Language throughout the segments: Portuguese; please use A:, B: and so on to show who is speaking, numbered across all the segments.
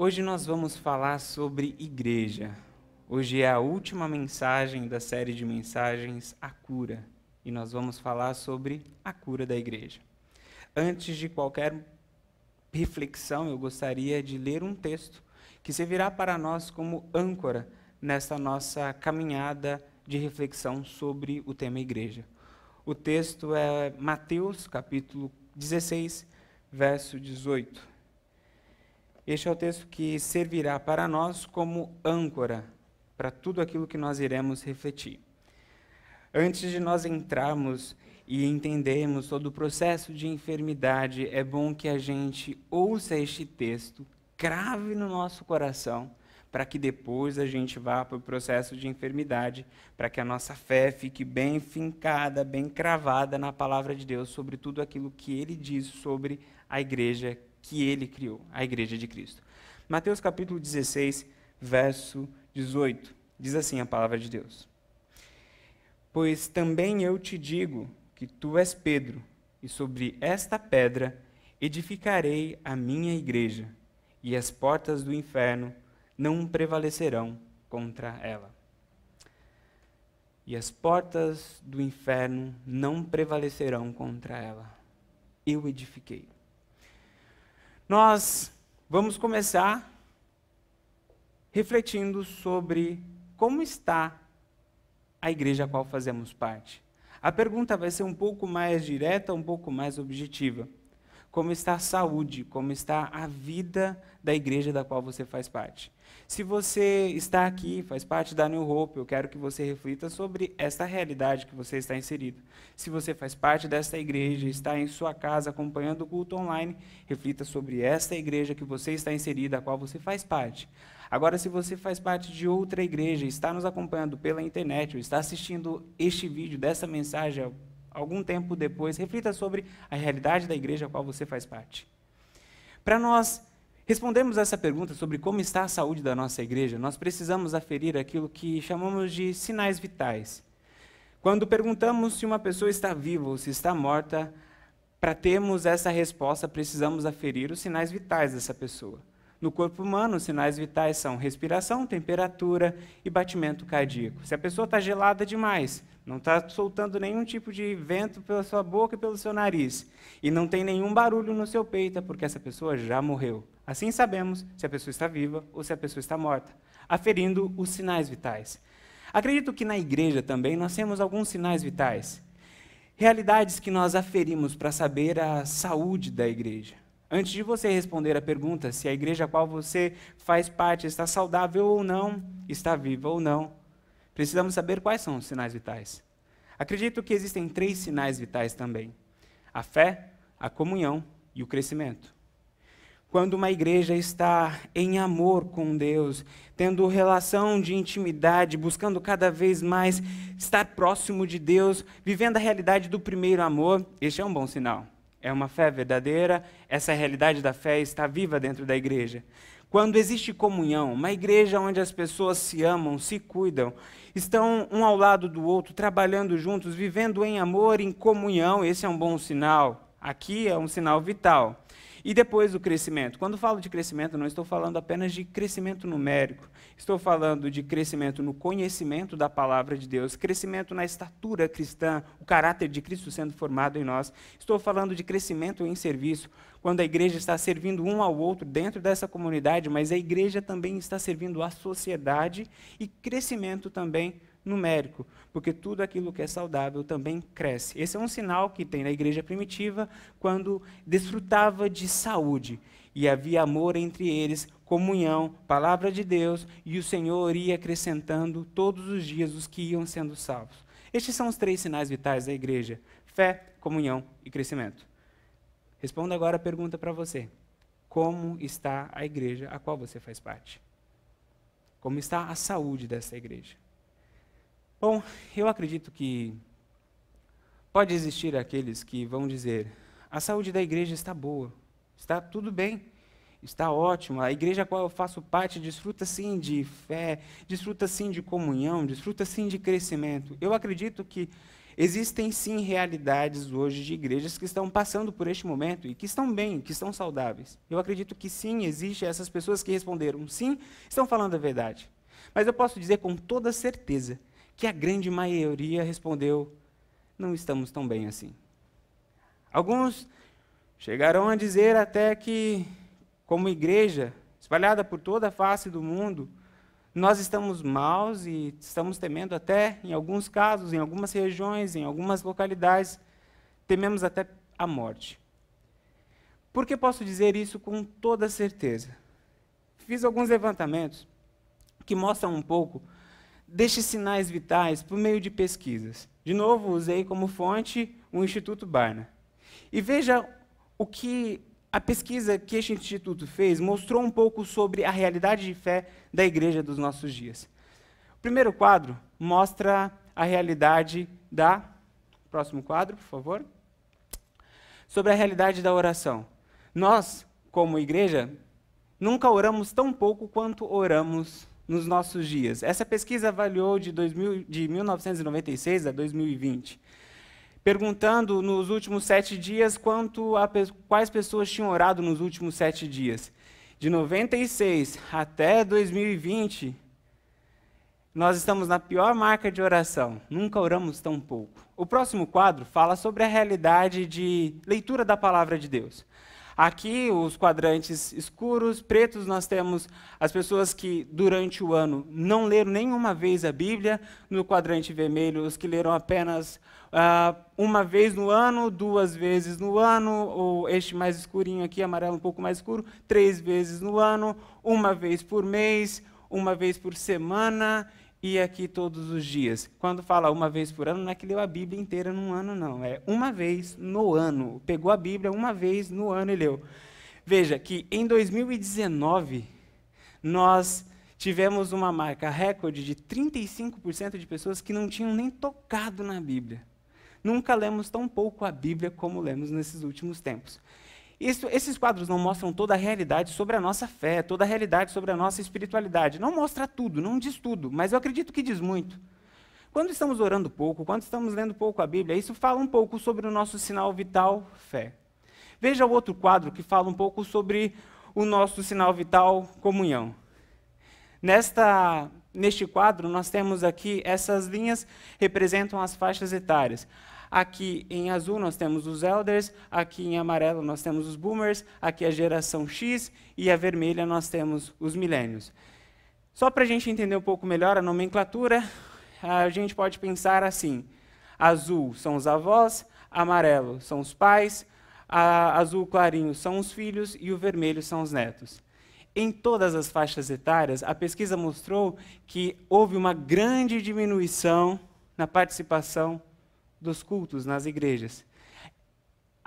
A: Hoje nós vamos falar sobre igreja. Hoje é a última mensagem da série de mensagens A Cura. E nós vamos falar sobre a cura da igreja. Antes de qualquer reflexão, eu gostaria de ler um texto que servirá para nós como âncora nessa nossa caminhada de reflexão sobre o tema igreja. O texto é Mateus, capítulo 16, verso 18. Este é o texto que servirá para nós como âncora para tudo aquilo que nós iremos refletir. Antes de nós entrarmos e entendermos todo o processo de enfermidade, é bom que a gente ouça este texto, crave no nosso coração, para que depois a gente vá para o processo de enfermidade, para que a nossa fé fique bem fincada, bem cravada na palavra de Deus sobre tudo aquilo que ele diz sobre a igreja que ele criou, a igreja de Cristo. Mateus capítulo 16, verso 18. Diz assim a palavra de Deus: Pois também eu te digo que tu és Pedro, e sobre esta pedra edificarei a minha igreja, e as portas do inferno não prevalecerão contra ela. E as portas do inferno não prevalecerão contra ela. Eu edifiquei. Nós vamos começar refletindo sobre como está a igreja a qual fazemos parte. A pergunta vai ser um pouco mais direta, um pouco mais objetiva. Como está a saúde, como está a vida da igreja da qual você faz parte. Se você está aqui, faz parte da New Hope, eu quero que você reflita sobre esta realidade que você está inserido. Se você faz parte desta igreja, está em sua casa acompanhando o culto online, reflita sobre esta igreja que você está inserida, a qual você faz parte. Agora, se você faz parte de outra igreja, está nos acompanhando pela internet, ou está assistindo este vídeo, dessa mensagem, algum tempo depois, reflita sobre a realidade da igreja a qual você faz parte. Para nós Respondemos essa pergunta sobre como está a saúde da nossa igreja, nós precisamos aferir aquilo que chamamos de sinais vitais. Quando perguntamos se uma pessoa está viva ou se está morta, para termos essa resposta, precisamos aferir os sinais vitais dessa pessoa. No corpo humano, os sinais vitais são respiração, temperatura e batimento cardíaco. Se a pessoa está gelada demais, não está soltando nenhum tipo de vento pela sua boca e pelo seu nariz, e não tem nenhum barulho no seu peito, é porque essa pessoa já morreu. Assim sabemos se a pessoa está viva ou se a pessoa está morta, aferindo os sinais vitais. Acredito que na igreja também nós temos alguns sinais vitais, realidades que nós aferimos para saber a saúde da igreja. Antes de você responder a pergunta se a igreja a qual você faz parte está saudável ou não, está viva ou não, precisamos saber quais são os sinais vitais. Acredito que existem três sinais vitais também: a fé, a comunhão e o crescimento. Quando uma igreja está em amor com Deus, tendo relação de intimidade, buscando cada vez mais estar próximo de Deus, vivendo a realidade do primeiro amor, este é um bom sinal. É uma fé verdadeira, essa realidade da fé está viva dentro da igreja. Quando existe comunhão, uma igreja onde as pessoas se amam, se cuidam, estão um ao lado do outro, trabalhando juntos, vivendo em amor, em comunhão, esse é um bom sinal. Aqui é um sinal vital. E depois o crescimento. Quando falo de crescimento, não estou falando apenas de crescimento numérico. Estou falando de crescimento no conhecimento da palavra de Deus, crescimento na estatura cristã, o caráter de Cristo sendo formado em nós. Estou falando de crescimento em serviço, quando a igreja está servindo um ao outro dentro dessa comunidade, mas a igreja também está servindo à sociedade e crescimento também numérico, porque tudo aquilo que é saudável também cresce. Esse é um sinal que tem na igreja primitiva quando desfrutava de saúde e havia amor entre eles, comunhão, palavra de Deus, e o Senhor ia acrescentando todos os dias os que iam sendo salvos. Estes são os três sinais vitais da igreja: fé, comunhão e crescimento. Responda agora a pergunta para você: como está a igreja a qual você faz parte? Como está a saúde dessa igreja? Bom, eu acredito que pode existir aqueles que vão dizer: a saúde da igreja está boa, está tudo bem, está ótimo. A igreja a qual eu faço parte desfruta sim de fé, desfruta sim de comunhão, desfruta sim de crescimento. Eu acredito que Existem sim realidades hoje de igrejas que estão passando por este momento e que estão bem, que estão saudáveis. Eu acredito que sim, existem essas pessoas que responderam sim, estão falando a verdade. Mas eu posso dizer com toda certeza que a grande maioria respondeu: não estamos tão bem assim. Alguns chegarão a dizer até que, como igreja, espalhada por toda a face do mundo, nós estamos maus e estamos temendo até, em alguns casos, em algumas regiões, em algumas localidades, tememos até a morte. Por que posso dizer isso com toda certeza? Fiz alguns levantamentos que mostram um pouco destes sinais vitais por meio de pesquisas. De novo, usei como fonte o Instituto Barna. E veja o que a pesquisa que este instituto fez mostrou um pouco sobre a realidade de fé da igreja dos nossos dias. O primeiro quadro mostra a realidade da. Próximo quadro, por favor. Sobre a realidade da oração. Nós, como igreja, nunca oramos tão pouco quanto oramos nos nossos dias. Essa pesquisa avaliou de, 2000, de 1996 a 2020 perguntando nos últimos sete dias quanto a, quais pessoas tinham orado nos últimos sete dias. De 96 até 2020, nós estamos na pior marca de oração. Nunca oramos tão pouco. O próximo quadro fala sobre a realidade de leitura da palavra de Deus. Aqui, os quadrantes escuros, pretos, nós temos as pessoas que, durante o ano, não leram nenhuma vez a Bíblia. No quadrante vermelho, os que leram apenas uh, uma vez no ano, duas vezes no ano, ou este mais escurinho aqui, amarelo um pouco mais escuro, três vezes no ano, uma vez por mês, uma vez por semana e aqui todos os dias. Quando fala uma vez por ano, não é que leu a Bíblia inteira num ano, não. É uma vez no ano. Pegou a Bíblia uma vez no ano e leu. Veja que em 2019, nós tivemos uma marca recorde de 35% de pessoas que não tinham nem tocado na Bíblia. Nunca lemos tão pouco a Bíblia como lemos nesses últimos tempos. Isso, esses quadros não mostram toda a realidade sobre a nossa fé, toda a realidade sobre a nossa espiritualidade. Não mostra tudo, não diz tudo, mas eu acredito que diz muito. Quando estamos orando pouco, quando estamos lendo pouco a Bíblia, isso fala um pouco sobre o nosso sinal vital, fé. Veja o outro quadro que fala um pouco sobre o nosso sinal vital, comunhão. Nesta, neste quadro, nós temos aqui essas linhas representam as faixas etárias. Aqui em azul nós temos os elders, aqui em amarelo nós temos os boomers, aqui a geração X e a vermelha nós temos os milênios. Só para a gente entender um pouco melhor a nomenclatura, a gente pode pensar assim: azul são os avós, amarelo são os pais, azul clarinho são os filhos e o vermelho são os netos. Em todas as faixas etárias, a pesquisa mostrou que houve uma grande diminuição na participação dos cultos nas igrejas.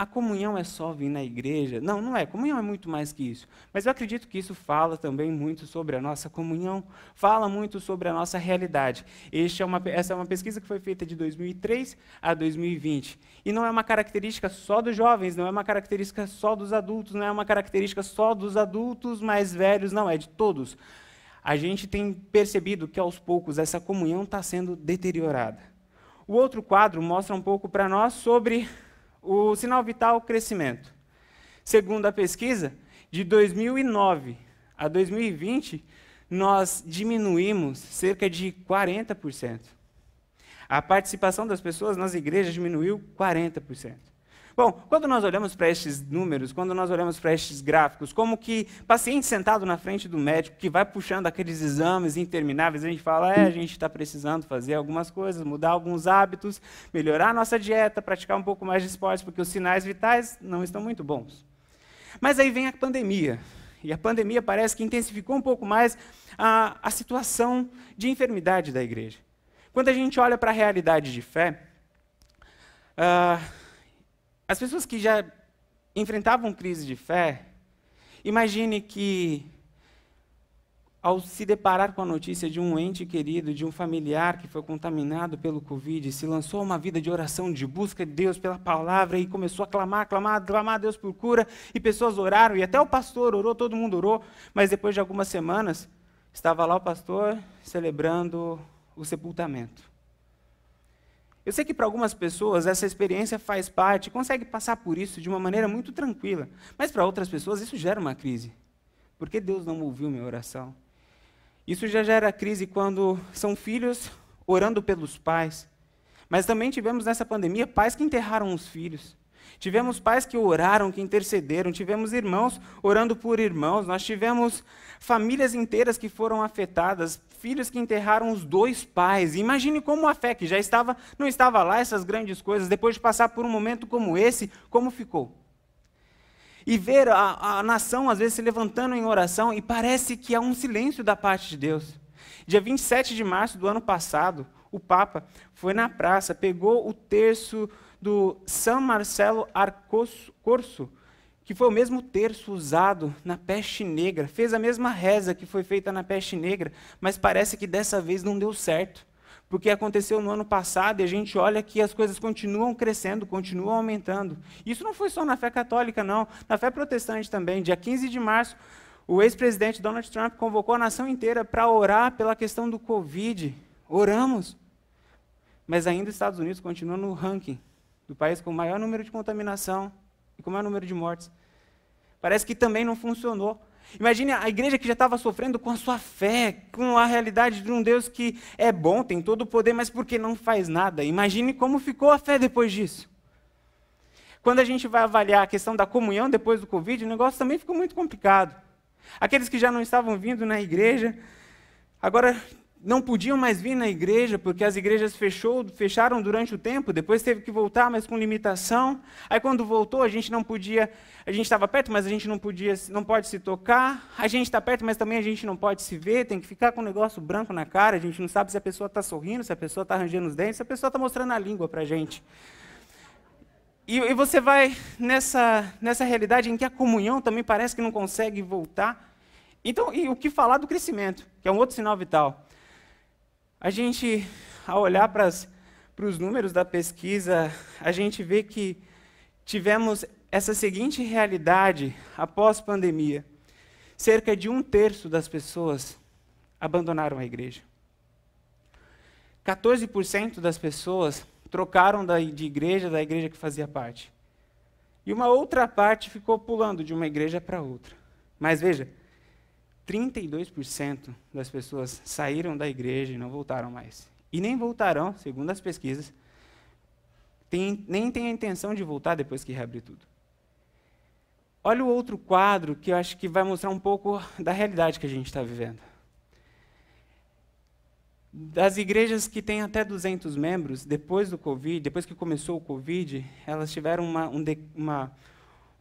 A: A comunhão é só vir na igreja? Não, não é. Comunhão é muito mais que isso. Mas eu acredito que isso fala também muito sobre a nossa comunhão, fala muito sobre a nossa realidade. É uma, essa é uma pesquisa que foi feita de 2003 a 2020. E não é uma característica só dos jovens, não é uma característica só dos adultos, não é uma característica só dos adultos mais velhos, não, é de todos. A gente tem percebido que aos poucos essa comunhão está sendo deteriorada. O outro quadro mostra um pouco para nós sobre o sinal vital crescimento. Segundo a pesquisa, de 2009 a 2020, nós diminuímos cerca de 40%. A participação das pessoas nas igrejas diminuiu 40%. Bom, quando nós olhamos para estes números, quando nós olhamos para estes gráficos, como que paciente sentado na frente do médico que vai puxando aqueles exames intermináveis, a gente fala, é, a gente está precisando fazer algumas coisas, mudar alguns hábitos, melhorar a nossa dieta, praticar um pouco mais de esporte, porque os sinais vitais não estão muito bons. Mas aí vem a pandemia. E a pandemia parece que intensificou um pouco mais a, a situação de enfermidade da igreja. Quando a gente olha para a realidade de fé, uh, as pessoas que já enfrentavam crise de fé, imagine que, ao se deparar com a notícia de um ente querido, de um familiar que foi contaminado pelo Covid, se lançou uma vida de oração, de busca de Deus pela palavra e começou a clamar, clamar, clamar a Deus por cura, e pessoas oraram, e até o pastor orou, todo mundo orou, mas depois de algumas semanas, estava lá o pastor celebrando o sepultamento. Eu sei que para algumas pessoas essa experiência faz parte, consegue passar por isso de uma maneira muito tranquila, mas para outras pessoas isso gera uma crise. Por que Deus não ouviu minha oração? Isso já gera crise quando são filhos orando pelos pais. Mas também tivemos nessa pandemia pais que enterraram os filhos. Tivemos pais que oraram, que intercederam, tivemos irmãos orando por irmãos, nós tivemos famílias inteiras que foram afetadas, filhos que enterraram os dois pais. Imagine como a fé que já estava, não estava lá essas grandes coisas, depois de passar por um momento como esse, como ficou? E ver a, a nação às vezes se levantando em oração e parece que há um silêncio da parte de Deus. Dia 27 de março do ano passado, o Papa foi na praça, pegou o terço do San Marcelo Arcorso, que foi o mesmo terço usado na peste negra, fez a mesma reza que foi feita na peste negra, mas parece que dessa vez não deu certo porque aconteceu no ano passado e a gente olha que as coisas continuam crescendo, continuam aumentando. Isso não foi só na fé católica, não. Na fé protestante também. Dia 15 de março, o ex-presidente Donald Trump convocou a nação inteira para orar pela questão do Covid. Oramos. Mas ainda os Estados Unidos continuam no ranking do país com o maior número de contaminação e com o maior número de mortes. Parece que também não funcionou. Imagine a igreja que já estava sofrendo com a sua fé, com a realidade de um Deus que é bom, tem todo o poder, mas porque não faz nada. Imagine como ficou a fé depois disso. Quando a gente vai avaliar a questão da comunhão depois do Covid, o negócio também ficou muito complicado. Aqueles que já não estavam vindo na igreja, agora não podiam mais vir na igreja porque as igrejas fechou, fecharam durante o tempo, depois teve que voltar, mas com limitação. Aí quando voltou, a gente não podia, a gente estava perto, mas a gente não podia, não pode se tocar. A gente está perto, mas também a gente não pode se ver, tem que ficar com um negócio branco na cara, a gente não sabe se a pessoa está sorrindo, se a pessoa está arranjando os dentes, se a pessoa está mostrando a língua para a gente. E, e você vai nessa, nessa realidade em que a comunhão também parece que não consegue voltar. Então, e o que falar do crescimento, que é um outro sinal vital. A gente, ao olhar para, os números da pesquisa, a gente vê que tivemos essa seguinte realidade após pandemia: cerca de um terço das pessoas abandonaram a igreja. 14% das pessoas trocaram de igreja, da igreja que fazia parte. E uma outra parte ficou pulando de uma igreja para outra. Mas veja, 32% das pessoas saíram da igreja e não voltaram mais. E nem voltarão, segundo as pesquisas, tem, nem têm a intenção de voltar depois que reabrir tudo. Olha o outro quadro que eu acho que vai mostrar um pouco da realidade que a gente está vivendo. Das igrejas que têm até 200 membros, depois do Covid, depois que começou o Covid, elas tiveram uma, um, de, uma,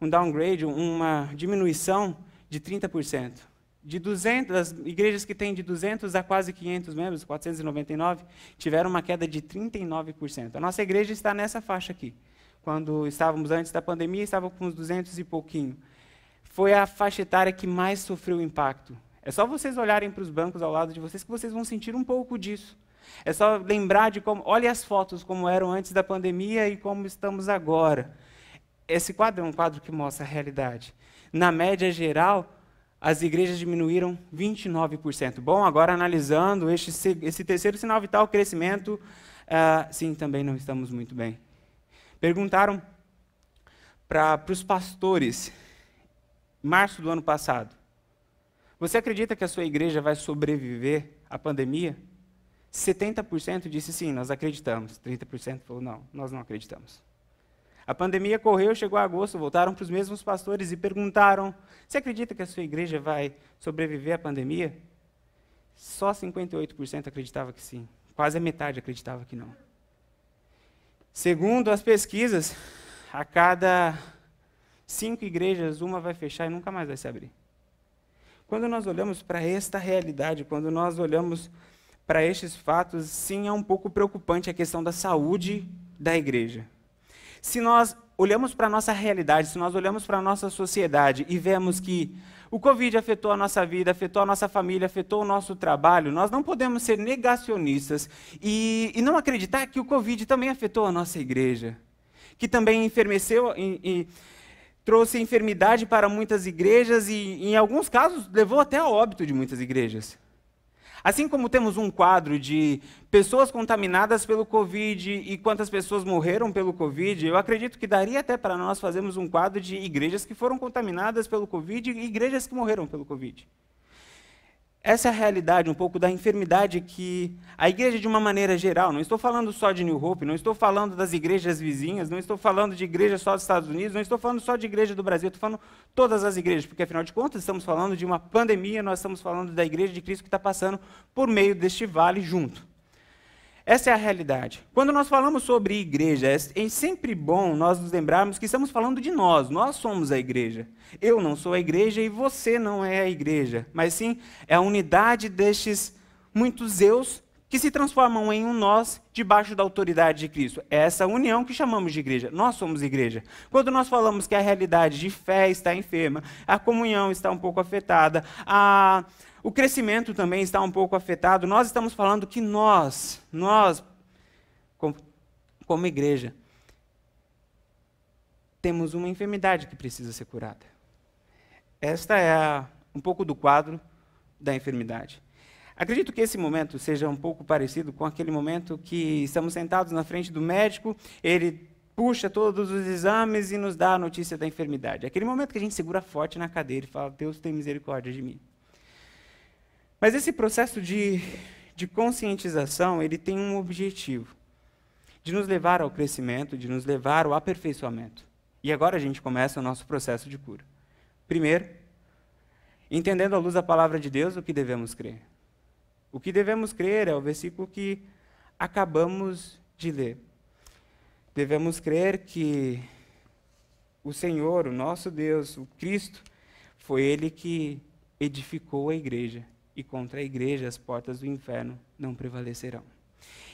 A: um downgrade, uma diminuição de 30% de 200, das igrejas que têm de 200 a quase 500 membros, 499, tiveram uma queda de 39%. A nossa igreja está nessa faixa aqui. Quando estávamos antes da pandemia, estávamos com uns 200 e pouquinho. Foi a faixa etária que mais sofreu impacto. É só vocês olharem para os bancos ao lado de vocês que vocês vão sentir um pouco disso. É só lembrar de como. Olhe as fotos como eram antes da pandemia e como estamos agora. Esse quadro é um quadro que mostra a realidade. Na média geral, as igrejas diminuíram 29%. Bom, agora analisando este, esse terceiro sinal vital, crescimento, uh, sim, também não estamos muito bem. Perguntaram para os pastores, março do ano passado, você acredita que a sua igreja vai sobreviver à pandemia? 70% disse sim, nós acreditamos. 30% falou não, nós não acreditamos. A pandemia correu, chegou a agosto, voltaram para os mesmos pastores e perguntaram: Você acredita que a sua igreja vai sobreviver à pandemia? Só 58% acreditava que sim. Quase a metade acreditava que não. Segundo as pesquisas, a cada cinco igrejas, uma vai fechar e nunca mais vai se abrir. Quando nós olhamos para esta realidade, quando nós olhamos para estes fatos, sim, é um pouco preocupante a questão da saúde da igreja. Se nós olhamos para a nossa realidade, se nós olhamos para a nossa sociedade e vemos que o Covid afetou a nossa vida, afetou a nossa família, afetou o nosso trabalho, nós não podemos ser negacionistas e, e não acreditar que o Covid também afetou a nossa igreja, que também enfermeceu e, e trouxe enfermidade para muitas igrejas e, em alguns casos, levou até ao óbito de muitas igrejas. Assim como temos um quadro de pessoas contaminadas pelo Covid e quantas pessoas morreram pelo Covid, eu acredito que daria até para nós fazermos um quadro de igrejas que foram contaminadas pelo Covid e igrejas que morreram pelo Covid. Essa é a realidade um pouco da enfermidade que a igreja, de uma maneira geral, não estou falando só de New Hope, não estou falando das igrejas vizinhas, não estou falando de igreja só dos Estados Unidos, não estou falando só de igreja do Brasil, estou falando todas as igrejas, porque afinal de contas estamos falando de uma pandemia, nós estamos falando da igreja de Cristo que está passando por meio deste vale junto. Essa é a realidade. Quando nós falamos sobre igreja, é sempre bom nós nos lembrarmos que estamos falando de nós. Nós somos a igreja. Eu não sou a igreja e você não é a igreja. Mas sim, é a unidade destes muitos eus que se transformam em um nós debaixo da autoridade de Cristo. É essa união que chamamos de igreja. Nós somos igreja. Quando nós falamos que a realidade de fé está enferma, a comunhão está um pouco afetada, a o crescimento também está um pouco afetado. Nós estamos falando que nós, nós, como, como igreja, temos uma enfermidade que precisa ser curada. Esta é a, um pouco do quadro da enfermidade. Acredito que esse momento seja um pouco parecido com aquele momento que estamos sentados na frente do médico, ele puxa todos os exames e nos dá a notícia da enfermidade. Aquele momento que a gente segura forte na cadeira e fala: Deus tem misericórdia de mim. Mas esse processo de, de conscientização, ele tem um objetivo, de nos levar ao crescimento, de nos levar ao aperfeiçoamento. E agora a gente começa o nosso processo de cura. Primeiro, entendendo à luz da palavra de Deus o que devemos crer. O que devemos crer é o versículo que acabamos de ler. Devemos crer que o Senhor, o nosso Deus, o Cristo, foi Ele que edificou a igreja e contra a igreja as portas do inferno não prevalecerão.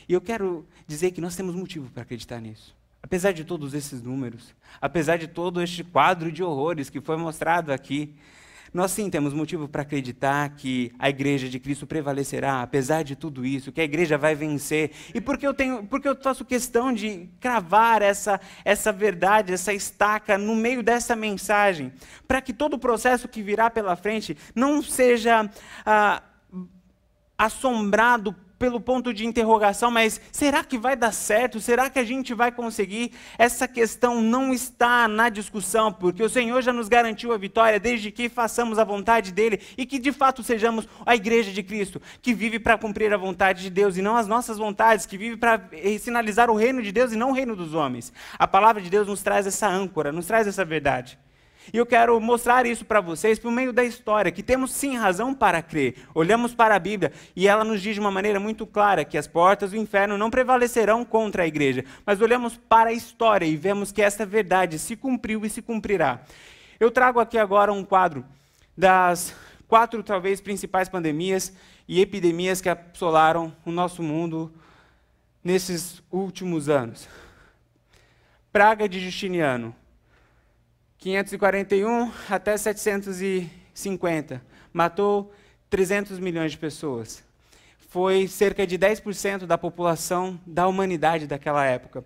A: E eu quero dizer que nós temos motivo para acreditar nisso. Apesar de todos esses números, apesar de todo este quadro de horrores que foi mostrado aqui, nós sim temos motivo para acreditar que a igreja de Cristo prevalecerá, apesar de tudo isso, que a igreja vai vencer. E porque eu tenho, porque eu faço questão de cravar essa essa verdade, essa estaca no meio dessa mensagem, para que todo o processo que virá pela frente não seja ah, assombrado pelo ponto de interrogação, mas será que vai dar certo? Será que a gente vai conseguir? Essa questão não está na discussão, porque o Senhor já nos garantiu a vitória desde que façamos a vontade dele e que de fato sejamos a igreja de Cristo, que vive para cumprir a vontade de Deus e não as nossas vontades, que vive para sinalizar o reino de Deus e não o reino dos homens. A palavra de Deus nos traz essa âncora, nos traz essa verdade. E eu quero mostrar isso para vocês por meio da história, que temos sim razão para crer. Olhamos para a Bíblia e ela nos diz de uma maneira muito clara que as portas do inferno não prevalecerão contra a igreja. Mas olhamos para a história e vemos que esta verdade se cumpriu e se cumprirá. Eu trago aqui agora um quadro das quatro, talvez, principais pandemias e epidemias que assolaram o nosso mundo nesses últimos anos. Praga de Justiniano, 541 até 750. Matou 300 milhões de pessoas. Foi cerca de 10% da população da humanidade daquela época.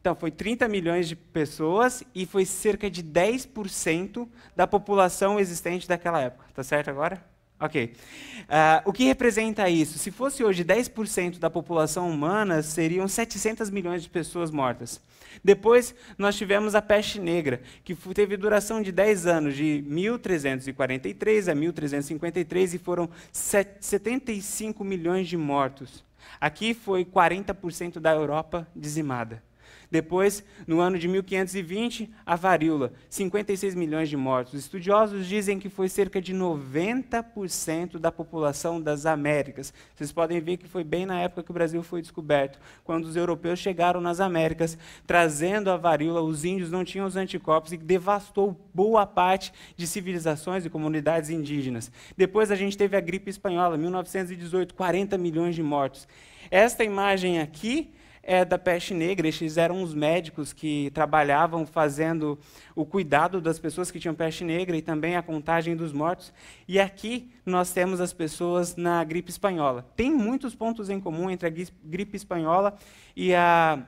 A: Então, foi 30 milhões de pessoas e foi cerca de 10% da população existente daquela época. Tá certo agora? Ok. Uh, o que representa isso? Se fosse hoje 10% da população humana, seriam 700 milhões de pessoas mortas. Depois, nós tivemos a peste negra, que teve duração de 10 anos, de 1343 a 1353, e foram 75 milhões de mortos. Aqui foi 40% da Europa dizimada. Depois, no ano de 1520, a varíola, 56 milhões de mortos. Estudiosos dizem que foi cerca de 90% da população das Américas. Vocês podem ver que foi bem na época que o Brasil foi descoberto, quando os europeus chegaram nas Américas, trazendo a varíola, os índios não tinham os anticorpos e devastou boa parte de civilizações e comunidades indígenas. Depois a gente teve a gripe espanhola, 1918, 40 milhões de mortos. Esta imagem aqui é da peste negra. Estes eram os médicos que trabalhavam fazendo o cuidado das pessoas que tinham peste negra e também a contagem dos mortos. E aqui nós temos as pessoas na gripe espanhola. Tem muitos pontos em comum entre a gripe espanhola e a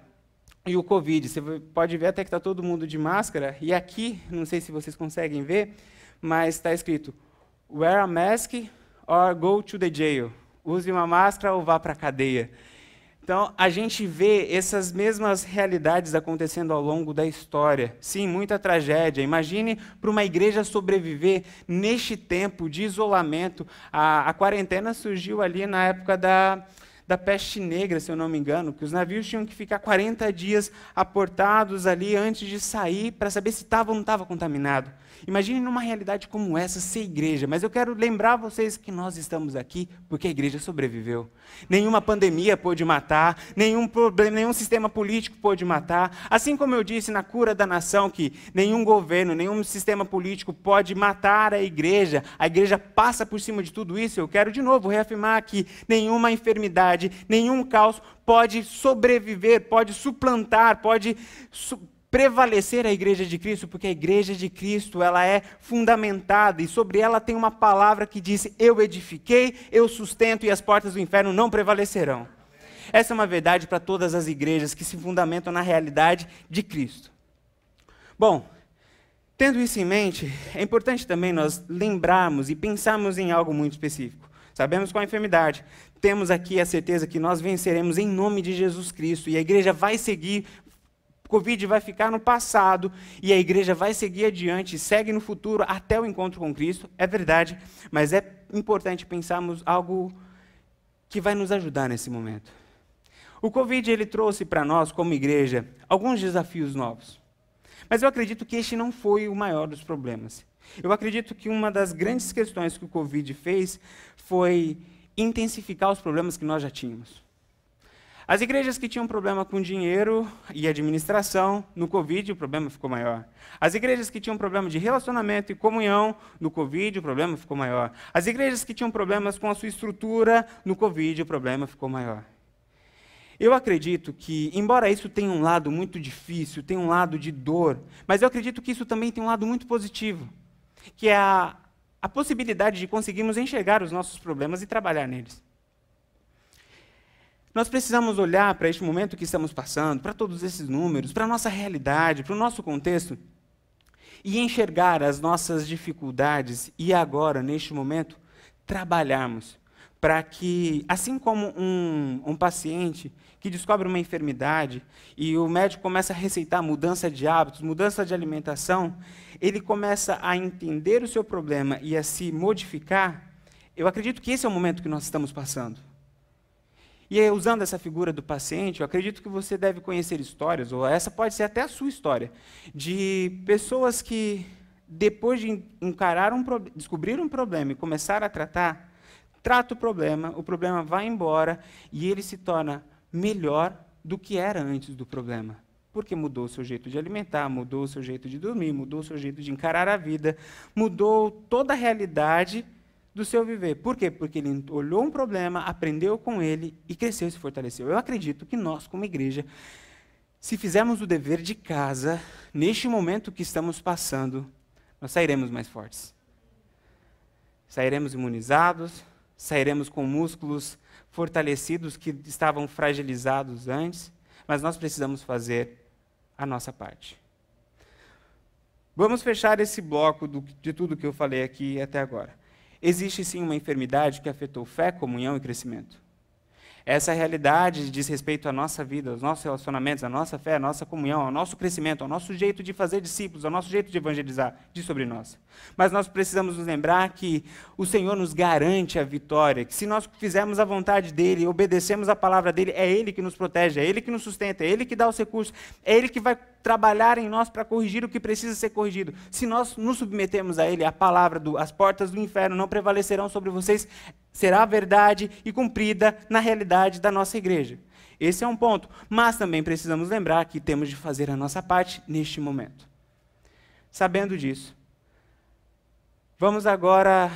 A: e o Covid. Você pode ver até que está todo mundo de máscara. E aqui, não sei se vocês conseguem ver, mas está escrito: wear a mask or go to the jail. Use uma máscara ou vá para a cadeia. Então, a gente vê essas mesmas realidades acontecendo ao longo da história. Sim, muita tragédia. Imagine para uma igreja sobreviver neste tempo de isolamento. A, a quarentena surgiu ali na época da, da peste negra, se eu não me engano, que os navios tinham que ficar 40 dias aportados ali antes de sair para saber se estava ou não estava contaminado. Imagine numa realidade como essa ser igreja, mas eu quero lembrar vocês que nós estamos aqui porque a igreja sobreviveu. Nenhuma pandemia pôde matar, nenhum problema, nenhum sistema político pôde matar. Assim como eu disse na cura da nação que nenhum governo, nenhum sistema político pode matar a igreja. A igreja passa por cima de tudo isso. Eu quero de novo reafirmar que nenhuma enfermidade, nenhum caos pode sobreviver, pode suplantar, pode su prevalecer a igreja de Cristo, porque a igreja de Cristo, ela é fundamentada e sobre ela tem uma palavra que diz: "Eu edifiquei, eu sustento e as portas do inferno não prevalecerão". Essa é uma verdade para todas as igrejas que se fundamentam na realidade de Cristo. Bom, tendo isso em mente, é importante também nós lembrarmos e pensarmos em algo muito específico. Sabemos qual a enfermidade. Temos aqui a certeza que nós venceremos em nome de Jesus Cristo e a igreja vai seguir Covid vai ficar no passado e a igreja vai seguir adiante, segue no futuro até o encontro com Cristo. É verdade, mas é importante pensarmos algo que vai nos ajudar nesse momento. O Covid ele trouxe para nós, como igreja, alguns desafios novos. Mas eu acredito que este não foi o maior dos problemas. Eu acredito que uma das grandes questões que o Covid fez foi intensificar os problemas que nós já tínhamos. As igrejas que tinham problema com dinheiro e administração, no Covid o problema ficou maior. As igrejas que tinham problema de relacionamento e comunhão, no Covid o problema ficou maior. As igrejas que tinham problemas com a sua estrutura, no Covid o problema ficou maior. Eu acredito que, embora isso tenha um lado muito difícil, tenha um lado de dor, mas eu acredito que isso também tem um lado muito positivo, que é a, a possibilidade de conseguirmos enxergar os nossos problemas e trabalhar neles. Nós precisamos olhar para este momento que estamos passando, para todos esses números, para a nossa realidade, para o nosso contexto, e enxergar as nossas dificuldades e agora, neste momento, trabalharmos para que, assim como um, um, paciente que descobre uma enfermidade e o médico começa a receitar mudança de hábitos, mudança de alimentação, ele começa a entender o seu problema e a se modificar, eu acredito que esse é o momento que nós estamos passando. E usando essa figura do paciente, eu acredito que você deve conhecer histórias, ou essa pode ser até a sua história, de pessoas que, depois de encarar um descobrir um problema e começar a tratar, trata o problema, o problema vai embora e ele se torna melhor do que era antes do problema. Porque mudou o seu jeito de alimentar, mudou o seu jeito de dormir, mudou o seu jeito de encarar a vida, mudou toda a realidade do seu viver. Por quê? Porque ele olhou um problema, aprendeu com ele e cresceu e se fortaleceu. Eu acredito que nós, como igreja, se fizermos o dever de casa, neste momento que estamos passando, nós sairemos mais fortes. Sairemos imunizados, sairemos com músculos fortalecidos que estavam fragilizados antes, mas nós precisamos fazer a nossa parte. Vamos fechar esse bloco do, de tudo que eu falei aqui até agora. Existe sim uma enfermidade que afetou fé, comunhão e crescimento. Essa realidade diz respeito à nossa vida, aos nossos relacionamentos, à nossa fé, à nossa comunhão, ao nosso crescimento, ao nosso jeito de fazer discípulos, ao nosso jeito de evangelizar, diz sobre nós. Mas nós precisamos nos lembrar que o Senhor nos garante a vitória, que se nós fizermos a vontade dEle, obedecemos a palavra dEle, é Ele que nos protege, é Ele que nos sustenta, é Ele que dá os recursos, é Ele que vai trabalhar em nós para corrigir o que precisa ser corrigido. Se nós nos submetemos a Ele, a palavra do as portas do inferno não prevalecerão sobre vocês, será verdade e cumprida na realidade da nossa igreja. Esse é um ponto. Mas também precisamos lembrar que temos de fazer a nossa parte neste momento. Sabendo disso, vamos agora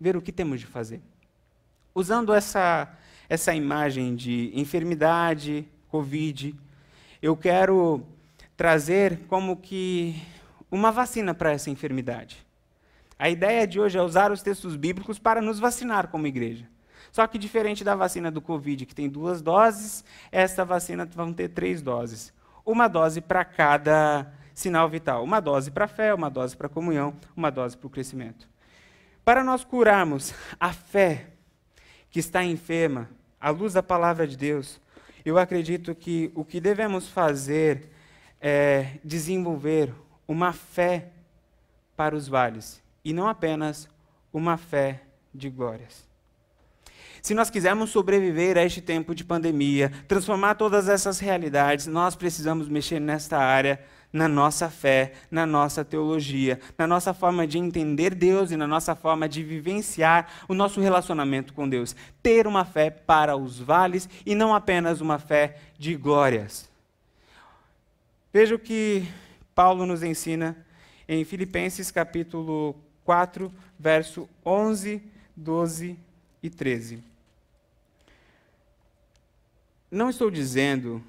A: ver o que temos de fazer. Usando essa, essa imagem de enfermidade, Covid, eu quero trazer como que uma vacina para essa enfermidade. A ideia de hoje é usar os textos bíblicos para nos vacinar como igreja. Só que diferente da vacina do Covid, que tem duas doses, esta vacina vão ter três doses. Uma dose para cada sinal vital. Uma dose para a fé, uma dose para a comunhão, uma dose para o crescimento. Para nós curarmos a fé que está enferma, à luz da palavra de Deus, eu acredito que o que devemos fazer é desenvolver uma fé para os vales e não apenas uma fé de glórias. Se nós quisermos sobreviver a este tempo de pandemia, transformar todas essas realidades, nós precisamos mexer nesta área, na nossa fé, na nossa teologia, na nossa forma de entender Deus e na nossa forma de vivenciar o nosso relacionamento com Deus. Ter uma fé para os vales e não apenas uma fé de glórias. Veja o que Paulo nos ensina em Filipenses capítulo 4, verso 11, 12 e 13. Não estou dizendo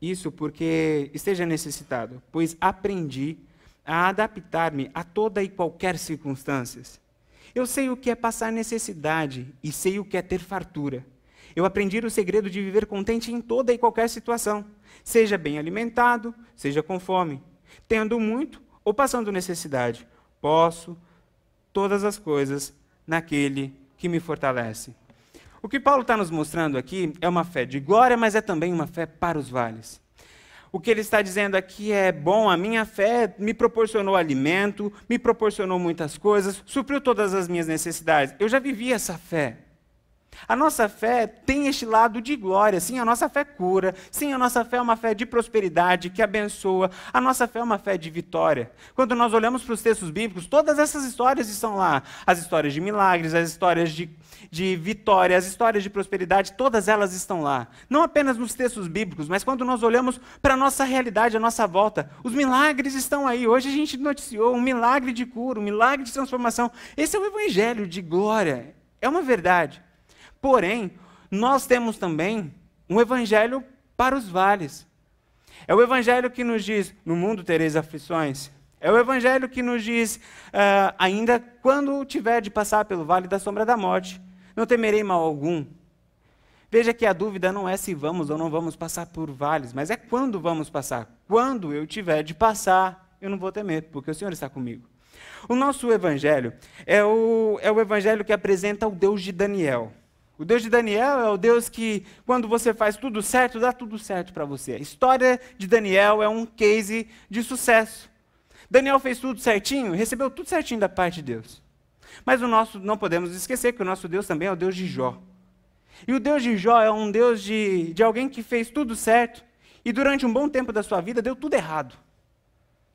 A: isso porque esteja necessitado, pois aprendi a adaptar-me a toda e qualquer circunstância. Eu sei o que é passar necessidade e sei o que é ter fartura. Eu aprendi o segredo de viver contente em toda e qualquer situação, seja bem alimentado, seja com fome, tendo muito ou passando necessidade. Posso todas as coisas naquele que me fortalece. O que Paulo está nos mostrando aqui é uma fé de glória, mas é também uma fé para os vales. O que ele está dizendo aqui é: bom, a minha fé me proporcionou alimento, me proporcionou muitas coisas, supriu todas as minhas necessidades. Eu já vivi essa fé. A nossa fé tem este lado de glória. Sim, a nossa fé cura. Sim, a nossa fé é uma fé de prosperidade que abençoa. A nossa fé é uma fé de vitória. Quando nós olhamos para os textos bíblicos, todas essas histórias estão lá. As histórias de milagres, as histórias de, de vitória, as histórias de prosperidade, todas elas estão lá. Não apenas nos textos bíblicos, mas quando nós olhamos para a nossa realidade, a nossa volta, os milagres estão aí. Hoje a gente noticiou um milagre de cura, um milagre de transformação. Esse é o evangelho de glória. É uma verdade. Porém, nós temos também um evangelho para os vales. É o evangelho que nos diz: no mundo tereis aflições. É o evangelho que nos diz: uh, ainda quando tiver de passar pelo vale da sombra da morte, não temerei mal algum. Veja que a dúvida não é se vamos ou não vamos passar por vales, mas é quando vamos passar. Quando eu tiver de passar, eu não vou temer, porque o Senhor está comigo. O nosso evangelho é o, é o evangelho que apresenta o Deus de Daniel. O Deus de Daniel é o Deus que, quando você faz tudo certo, dá tudo certo para você. A história de Daniel é um case de sucesso. Daniel fez tudo certinho, recebeu tudo certinho da parte de Deus. Mas o nosso, não podemos esquecer que o nosso Deus também é o Deus de Jó. E o Deus de Jó é um Deus de, de alguém que fez tudo certo e durante um bom tempo da sua vida deu tudo errado.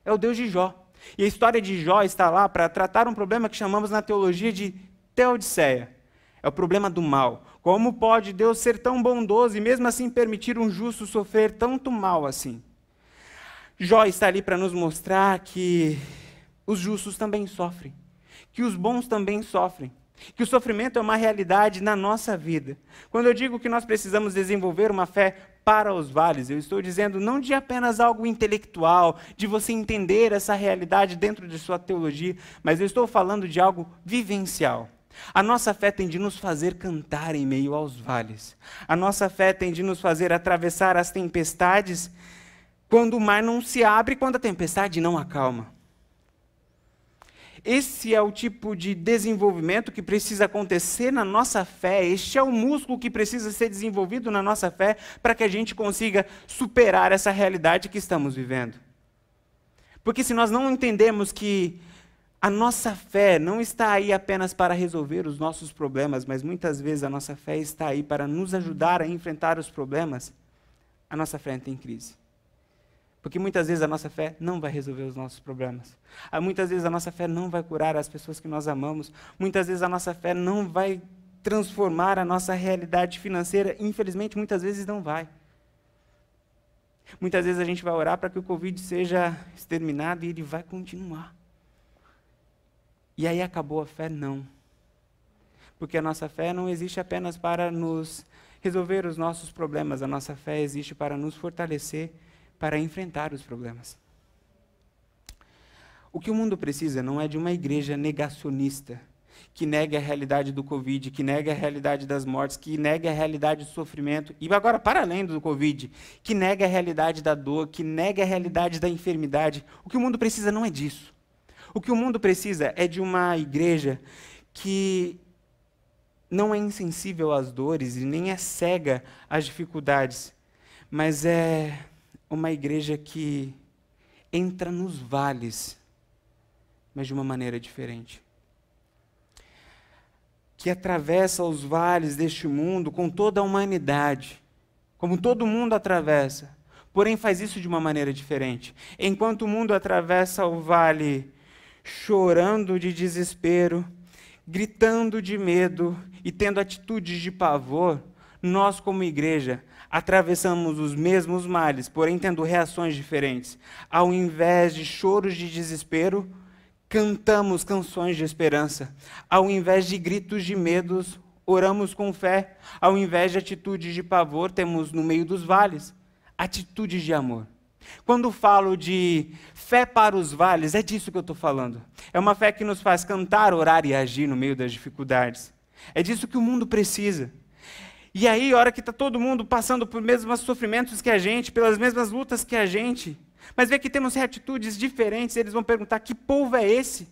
A: É o Deus de Jó. E a história de Jó está lá para tratar um problema que chamamos na teologia de teodiceia é o problema do mal. Como pode Deus ser tão bondoso e mesmo assim permitir um justo sofrer tanto mal assim? Jó está ali para nos mostrar que os justos também sofrem, que os bons também sofrem, que o sofrimento é uma realidade na nossa vida. Quando eu digo que nós precisamos desenvolver uma fé para os vales, eu estou dizendo não de apenas algo intelectual, de você entender essa realidade dentro de sua teologia, mas eu estou falando de algo vivencial. A nossa fé tem de nos fazer cantar em meio aos vales. A nossa fé tem de nos fazer atravessar as tempestades quando o mar não se abre, quando a tempestade não acalma. Esse é o tipo de desenvolvimento que precisa acontecer na nossa fé. Este é o músculo que precisa ser desenvolvido na nossa fé para que a gente consiga superar essa realidade que estamos vivendo. Porque se nós não entendemos que a nossa fé não está aí apenas para resolver os nossos problemas, mas muitas vezes a nossa fé está aí para nos ajudar a enfrentar os problemas. A nossa fé entra em crise. Porque muitas vezes a nossa fé não vai resolver os nossos problemas. Ah, muitas vezes a nossa fé não vai curar as pessoas que nós amamos. Muitas vezes a nossa fé não vai transformar a nossa realidade financeira. Infelizmente, muitas vezes não vai. Muitas vezes a gente vai orar para que o Covid seja exterminado e ele vai continuar. E aí acabou a fé? Não. Porque a nossa fé não existe apenas para nos resolver os nossos problemas, a nossa fé existe para nos fortalecer, para enfrentar os problemas. O que o mundo precisa não é de uma igreja negacionista, que nega a realidade do Covid, que nega a realidade das mortes, que nega a realidade do sofrimento, e agora, para além do Covid, que nega a realidade da dor, que nega a realidade da enfermidade. O que o mundo precisa não é disso. O que o mundo precisa é de uma igreja que não é insensível às dores e nem é cega às dificuldades, mas é uma igreja que entra nos vales, mas de uma maneira diferente. Que atravessa os vales deste mundo com toda a humanidade, como todo mundo atravessa, porém faz isso de uma maneira diferente. Enquanto o mundo atravessa o vale chorando de desespero, gritando de medo e tendo atitudes de pavor, nós, como igreja, atravessamos os mesmos males, porém tendo reações diferentes. Ao invés de choros de desespero, cantamos canções de esperança. Ao invés de gritos de medos, oramos com fé. Ao invés de atitudes de pavor, temos no meio dos vales atitudes de amor. Quando falo de fé para os vales, é disso que eu estou falando. É uma fé que nos faz cantar, orar e agir no meio das dificuldades. É disso que o mundo precisa. E aí, a hora que está todo mundo passando por mesmos sofrimentos que a gente, pelas mesmas lutas que a gente, mas vê que temos atitudes diferentes, eles vão perguntar: que povo é esse?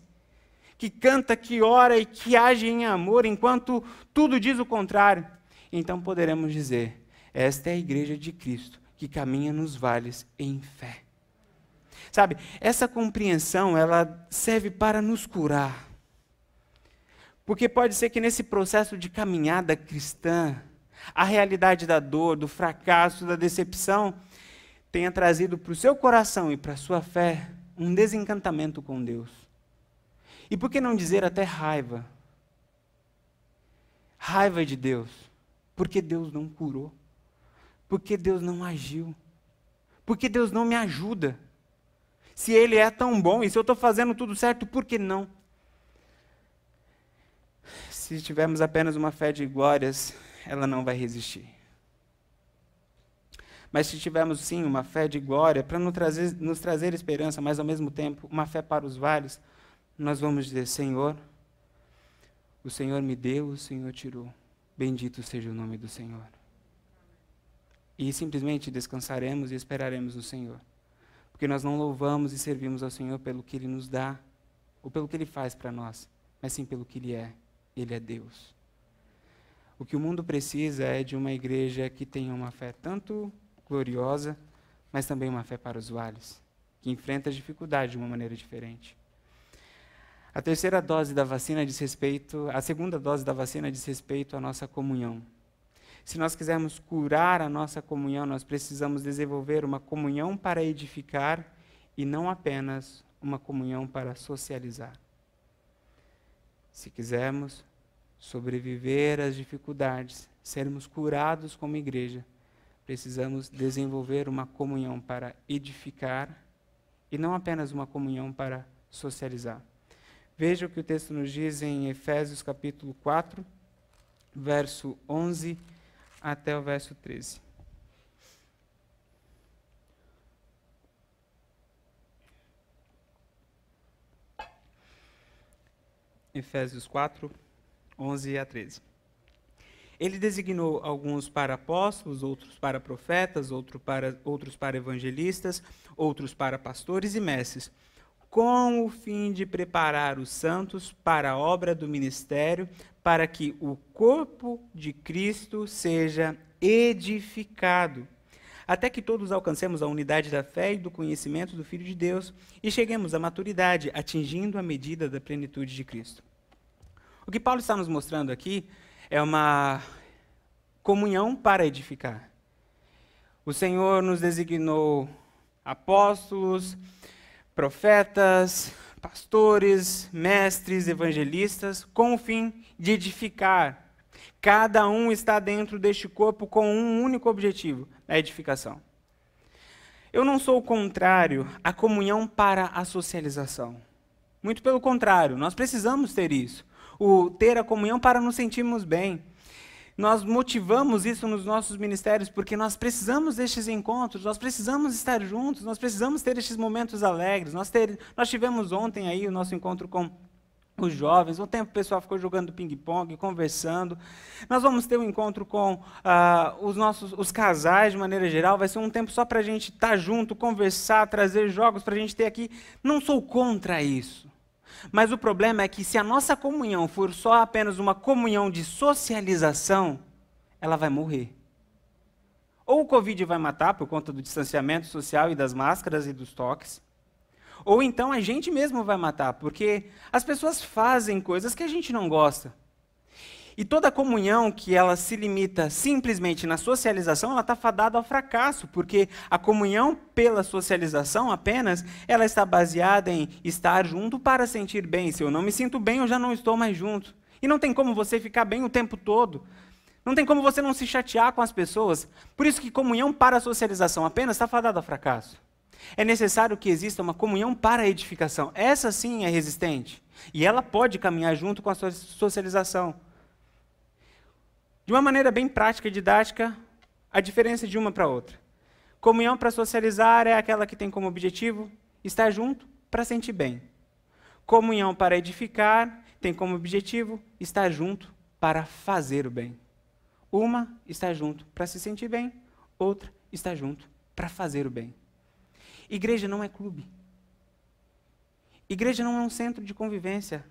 A: Que canta, que ora e que age em amor, enquanto tudo diz o contrário. Então poderemos dizer: esta é a igreja de Cristo, que caminha nos vales em fé. Sabe, essa compreensão, ela serve para nos curar. Porque pode ser que nesse processo de caminhada cristã, a realidade da dor, do fracasso, da decepção, tenha trazido para o seu coração e para a sua fé um desencantamento com Deus. E por que não dizer até raiva? Raiva de Deus. Porque Deus não curou. Porque Deus não agiu. Porque Deus não me ajuda. Se Ele é tão bom e se eu estou fazendo tudo certo, por que não? Se tivermos apenas uma fé de glórias, ela não vai resistir. Mas se tivermos sim uma fé de glória para nos trazer, nos trazer esperança, mas ao mesmo tempo uma fé para os vales, nós vamos dizer: Senhor, o Senhor me deu, o Senhor tirou. Bendito seja o nome do Senhor. E simplesmente descansaremos e esperaremos no Senhor. Porque nós não louvamos e servimos ao Senhor pelo que Ele nos dá, ou pelo que Ele faz para nós, mas sim pelo que Ele é. Ele é Deus. O que o mundo precisa é de uma igreja que tenha uma fé tanto gloriosa, mas também uma fé para os vales, que enfrenta as dificuldades de uma maneira diferente. A terceira dose da vacina diz respeito, a segunda dose da vacina diz respeito à nossa comunhão. Se nós quisermos curar a nossa comunhão, nós precisamos desenvolver uma comunhão para edificar e não apenas uma comunhão para socializar. Se quisermos sobreviver às dificuldades, sermos curados como igreja, precisamos desenvolver uma comunhão para edificar e não apenas uma comunhão para socializar. Veja o que o texto nos diz em Efésios capítulo 4, verso 11 até o verso 13. Efésios 4, 11 a 13. Ele designou alguns para apóstolos, outros para profetas, outro para, outros para evangelistas, outros para pastores e mestres, com o fim de preparar os santos para a obra do ministério, para que o corpo de Cristo seja edificado, até que todos alcancemos a unidade da fé e do conhecimento do Filho de Deus e cheguemos à maturidade, atingindo a medida da plenitude de Cristo. O que Paulo está nos mostrando aqui é uma comunhão para edificar. O Senhor nos designou apóstolos, profetas, pastores, mestres, evangelistas, com o fim de edificar. Cada um está dentro deste corpo com um único objetivo: a edificação. Eu não sou contrário à comunhão para a socialização. Muito pelo contrário, nós precisamos ter isso o ter a comunhão para nos sentirmmos bem. Nós motivamos isso nos nossos ministérios porque nós precisamos destes encontros, nós precisamos estar juntos, nós precisamos ter estes momentos alegres. Nós, ter, nós tivemos ontem aí o nosso encontro com os jovens, um tempo o pessoal ficou jogando ping-pong, conversando. Nós vamos ter um encontro com uh, os nossos os casais de maneira geral. Vai ser um tempo só para a gente estar junto, conversar, trazer jogos para a gente ter aqui. Não sou contra isso. Mas o problema é que se a nossa comunhão for só apenas uma comunhão de socialização, ela vai morrer. Ou o Covid vai matar por conta do distanciamento social e das máscaras e dos toques, ou então a gente mesmo vai matar, porque as pessoas fazem coisas que a gente não gosta. E toda comunhão que ela se limita simplesmente na socialização, ela está fadada ao fracasso, porque a comunhão pela socialização apenas, ela está baseada em estar junto para sentir bem. Se eu não me sinto bem, eu já não estou mais junto. E não tem como você ficar bem o tempo todo. Não tem como você não se chatear com as pessoas. Por isso que comunhão para socialização apenas está fadada ao fracasso. É necessário que exista uma comunhão para a edificação. Essa sim é resistente. E ela pode caminhar junto com a socialização. De uma maneira bem prática e didática, a diferença de uma para outra. Comunhão para socializar é aquela que tem como objetivo estar junto para sentir bem. Comunhão para edificar tem como objetivo estar junto para fazer o bem. Uma está junto para se sentir bem, outra está junto para fazer o bem. Igreja não é clube. Igreja não é um centro de convivência.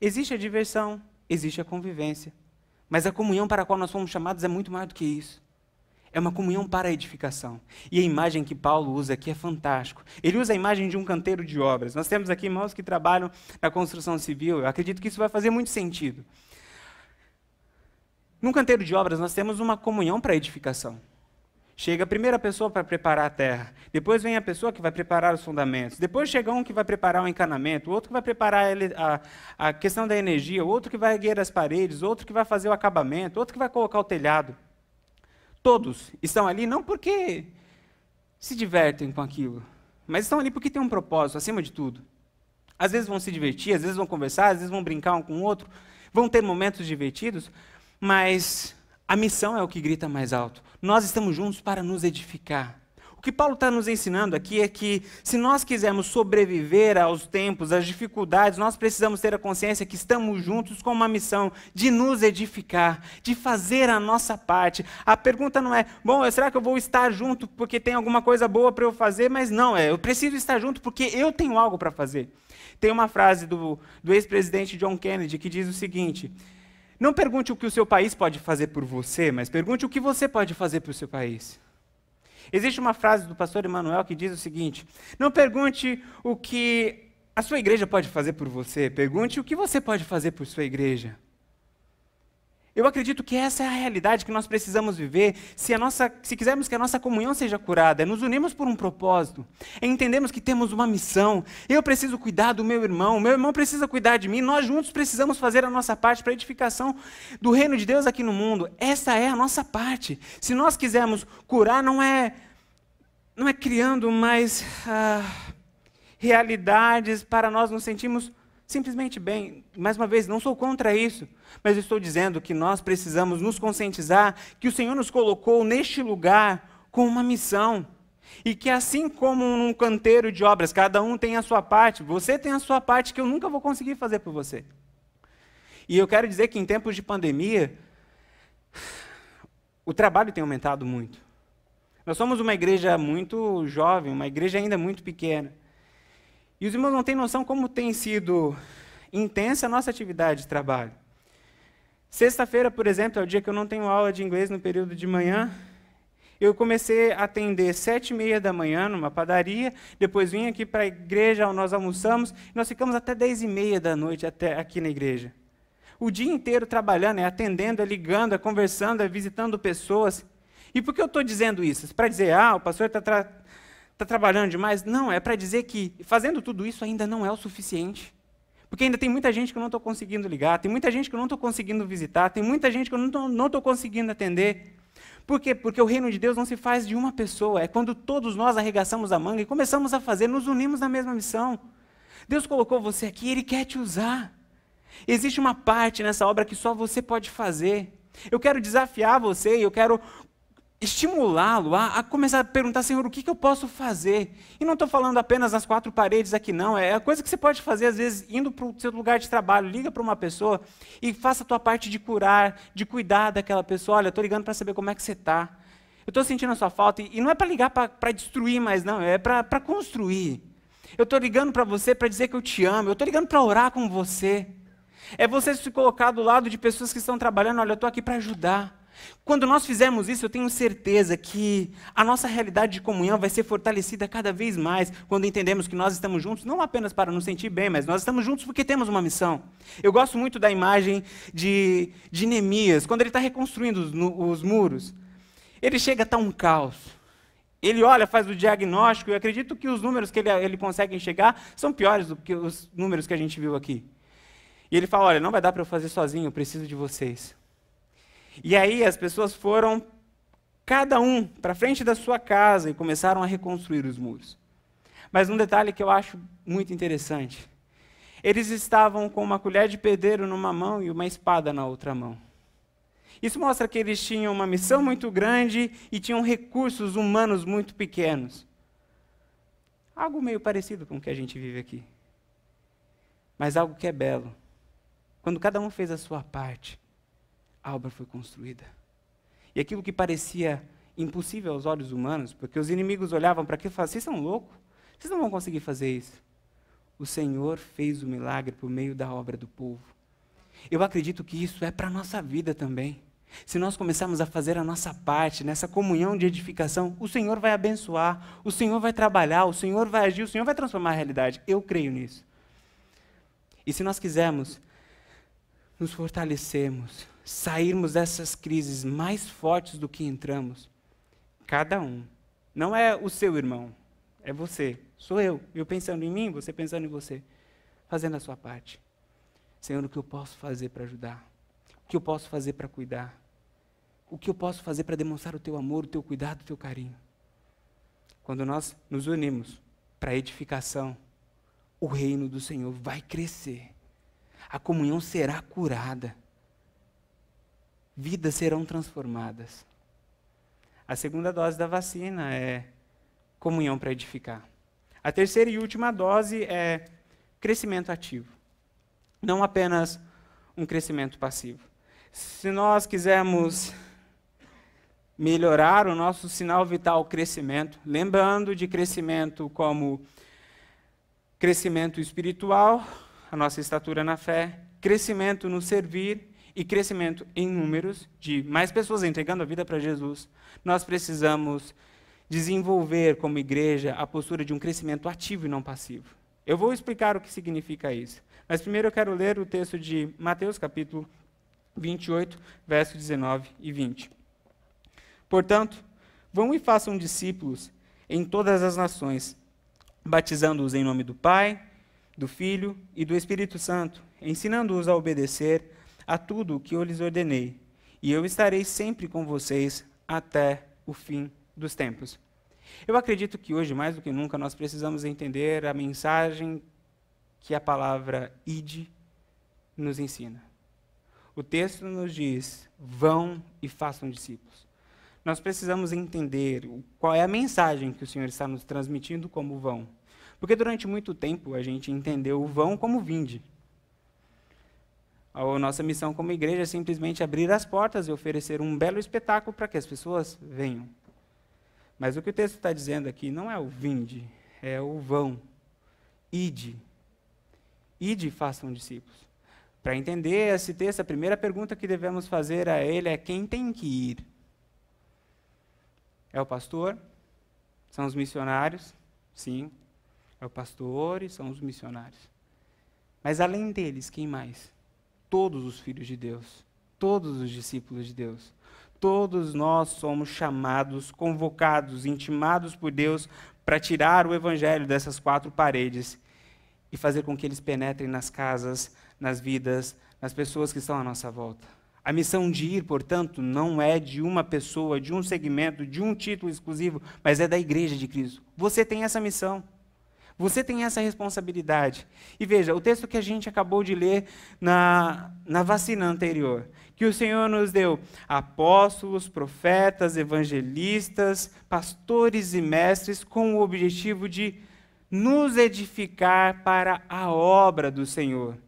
A: Existe a diversão, existe a convivência. Mas a comunhão para a qual nós fomos chamados é muito mais do que isso. É uma comunhão para a edificação. E a imagem que Paulo usa aqui é fantástico. Ele usa a imagem de um canteiro de obras. Nós temos aqui irmãos que trabalham na construção civil. Eu acredito que isso vai fazer muito sentido. Num canteiro de obras, nós temos uma comunhão para a edificação. Chega a primeira pessoa para preparar a terra, depois vem a pessoa que vai preparar os fundamentos, depois chega um que vai preparar o encanamento, outro que vai preparar a, a questão da energia, outro que vai erguer as paredes, outro que vai fazer o acabamento, outro que vai colocar o telhado. Todos estão ali não porque se divertem com aquilo, mas estão ali porque tem um propósito, acima de tudo. Às vezes vão se divertir, às vezes vão conversar, às vezes vão brincar um com o outro, vão ter momentos divertidos, mas a missão é o que grita mais alto. Nós estamos juntos para nos edificar. O que Paulo está nos ensinando aqui é que, se nós quisermos sobreviver aos tempos, às dificuldades, nós precisamos ter a consciência que estamos juntos com uma missão de nos edificar, de fazer a nossa parte. A pergunta não é, bom, será que eu vou estar junto porque tem alguma coisa boa para eu fazer? Mas não, é, eu preciso estar junto porque eu tenho algo para fazer. Tem uma frase do, do ex-presidente John Kennedy que diz o seguinte: não pergunte o que o seu país pode fazer por você, mas pergunte o que você pode fazer para o seu país. Existe uma frase do pastor Emanuel que diz o seguinte: Não pergunte o que a sua igreja pode fazer por você, pergunte o que você pode fazer por sua igreja. Eu acredito que essa é a realidade que nós precisamos viver se, a nossa, se quisermos que a nossa comunhão seja curada, é nos unirmos por um propósito, é entendemos que temos uma missão. Eu preciso cuidar do meu irmão, meu irmão precisa cuidar de mim, nós juntos precisamos fazer a nossa parte para a edificação do reino de Deus aqui no mundo. Essa é a nossa parte. Se nós quisermos curar, não é, não é criando mais ah, realidades para nós nos sentirmos simplesmente bem. Mais uma vez, não sou contra isso, mas estou dizendo que nós precisamos nos conscientizar que o Senhor nos colocou neste lugar com uma missão. E que assim como num canteiro de obras, cada um tem a sua parte, você tem a sua parte que eu nunca vou conseguir fazer por você. E eu quero dizer que em tempos de pandemia, o trabalho tem aumentado muito. Nós somos uma igreja muito jovem, uma igreja ainda muito pequena. E os irmãos não têm noção como tem sido intensa a nossa atividade de trabalho. Sexta-feira, por exemplo, é o dia que eu não tenho aula de inglês no período de manhã. Eu comecei a atender sete e meia da manhã numa padaria, depois vim aqui para a igreja, nós almoçamos, nós ficamos até dez e meia da noite até aqui na igreja. O dia inteiro trabalhando, é atendendo, é ligando, é conversando, é visitando pessoas. E por que eu estou dizendo isso? Para dizer, ah, o pastor está tra Está trabalhando demais? Não, é para dizer que fazendo tudo isso ainda não é o suficiente. Porque ainda tem muita gente que eu não estou conseguindo ligar, tem muita gente que eu não estou conseguindo visitar, tem muita gente que eu não estou conseguindo atender. Por quê? Porque o reino de Deus não se faz de uma pessoa. É quando todos nós arregaçamos a manga e começamos a fazer, nos unimos na mesma missão. Deus colocou você aqui, Ele quer te usar. Existe uma parte nessa obra que só você pode fazer. Eu quero desafiar você, eu quero estimulá-lo a, a, começar a perguntar, Senhor, o que, que eu posso fazer? E não estou falando apenas nas quatro paredes aqui, não. É a coisa que você pode fazer, às vezes, indo para o seu lugar de trabalho, liga para uma pessoa e faça a tua parte de curar, de cuidar daquela pessoa. Olha, estou ligando para saber como é que você está. Eu estou sentindo a sua falta. E, e não é para ligar para destruir mais, não. É para construir. Eu estou ligando para você para dizer que eu te amo. Eu estou ligando para orar com você. É você se colocar do lado de pessoas que estão trabalhando. Olha, eu estou aqui para ajudar. Quando nós fizermos isso, eu tenho certeza que a nossa realidade de comunhão vai ser fortalecida cada vez mais quando entendemos que nós estamos juntos, não apenas para nos sentir bem, mas nós estamos juntos porque temos uma missão. Eu gosto muito da imagem de, de Neemias, quando ele está reconstruindo os, os muros. Ele chega a estar um caos. Ele olha, faz o diagnóstico, e acredito que os números que ele, ele consegue enxergar são piores do que os números que a gente viu aqui. E ele fala: Olha, não vai dar para eu fazer sozinho, eu preciso de vocês. E aí as pessoas foram, cada um, para frente da sua casa e começaram a reconstruir os muros. Mas um detalhe que eu acho muito interessante: eles estavam com uma colher de pedreiro numa mão e uma espada na outra mão. Isso mostra que eles tinham uma missão muito grande e tinham recursos humanos muito pequenos. Algo meio parecido com o que a gente vive aqui. Mas algo que é belo. Quando cada um fez a sua parte, a obra foi construída. E aquilo que parecia impossível aos olhos humanos, porque os inimigos olhavam para aquilo e falavam: vocês são loucos, vocês não vão conseguir fazer isso. O Senhor fez o milagre por meio da obra do povo. Eu acredito que isso é para a nossa vida também. Se nós começarmos a fazer a nossa parte nessa comunhão de edificação, o Senhor vai abençoar, o Senhor vai trabalhar, o Senhor vai agir, o Senhor vai transformar a realidade. Eu creio nisso. E se nós quisermos nos fortalecermos, sairmos dessas crises mais fortes do que entramos, cada um, não é o seu irmão, é você, sou eu, eu pensando em mim, você pensando em você, fazendo a sua parte. Senhor, o que eu posso fazer para ajudar? O que eu posso fazer para cuidar? O que eu posso fazer para demonstrar o teu amor, o teu cuidado, o teu carinho? Quando nós nos unimos para a edificação, o reino do Senhor vai crescer. A comunhão será curada. Vidas serão transformadas. A segunda dose da vacina é comunhão para edificar. A terceira e última dose é crescimento ativo. Não apenas um crescimento passivo. Se nós quisermos melhorar o nosso sinal vital crescimento, lembrando de crescimento como crescimento espiritual, a nossa estatura na fé, crescimento no servir e crescimento em números de mais pessoas entregando a vida para Jesus, nós precisamos desenvolver como igreja a postura de um crescimento ativo e não passivo. Eu vou explicar o que significa isso. Mas primeiro eu quero ler o texto de Mateus, capítulo 28, versos 19 e 20. Portanto, vão e façam discípulos em todas as nações, batizando-os em nome do Pai, do Filho e do Espírito Santo, ensinando-os a obedecer a tudo o que eu lhes ordenei. E eu estarei sempre com vocês até o fim dos tempos. Eu acredito que hoje, mais do que nunca, nós precisamos entender a mensagem que a palavra ide nos ensina. O texto nos diz: vão e façam discípulos. Nós precisamos entender qual é a mensagem que o Senhor está nos transmitindo como vão. Porque durante muito tempo a gente entendeu o vão como vinde. A nossa missão como igreja é simplesmente abrir as portas e oferecer um belo espetáculo para que as pessoas venham. Mas o que o texto está dizendo aqui não é o vinde, é o vão. Ide. Ide e façam discípulos. Para entender esse texto, a primeira pergunta que devemos fazer a ele é: quem tem que ir? É o pastor? São os missionários? Sim. É o pastor e são os missionários. Mas além deles, quem mais? Todos os filhos de Deus. Todos os discípulos de Deus. Todos nós somos chamados, convocados, intimados por Deus para tirar o evangelho dessas quatro paredes e fazer com que eles penetrem nas casas, nas vidas, nas pessoas que estão à nossa volta. A missão de ir, portanto, não é de uma pessoa, de um segmento, de um título exclusivo, mas é da igreja de Cristo. Você tem essa missão. Você tem essa responsabilidade. E veja, o texto que a gente acabou de ler na, na vacina anterior, que o Senhor nos deu apóstolos, profetas, evangelistas, pastores e mestres, com o objetivo de nos edificar para a obra do Senhor.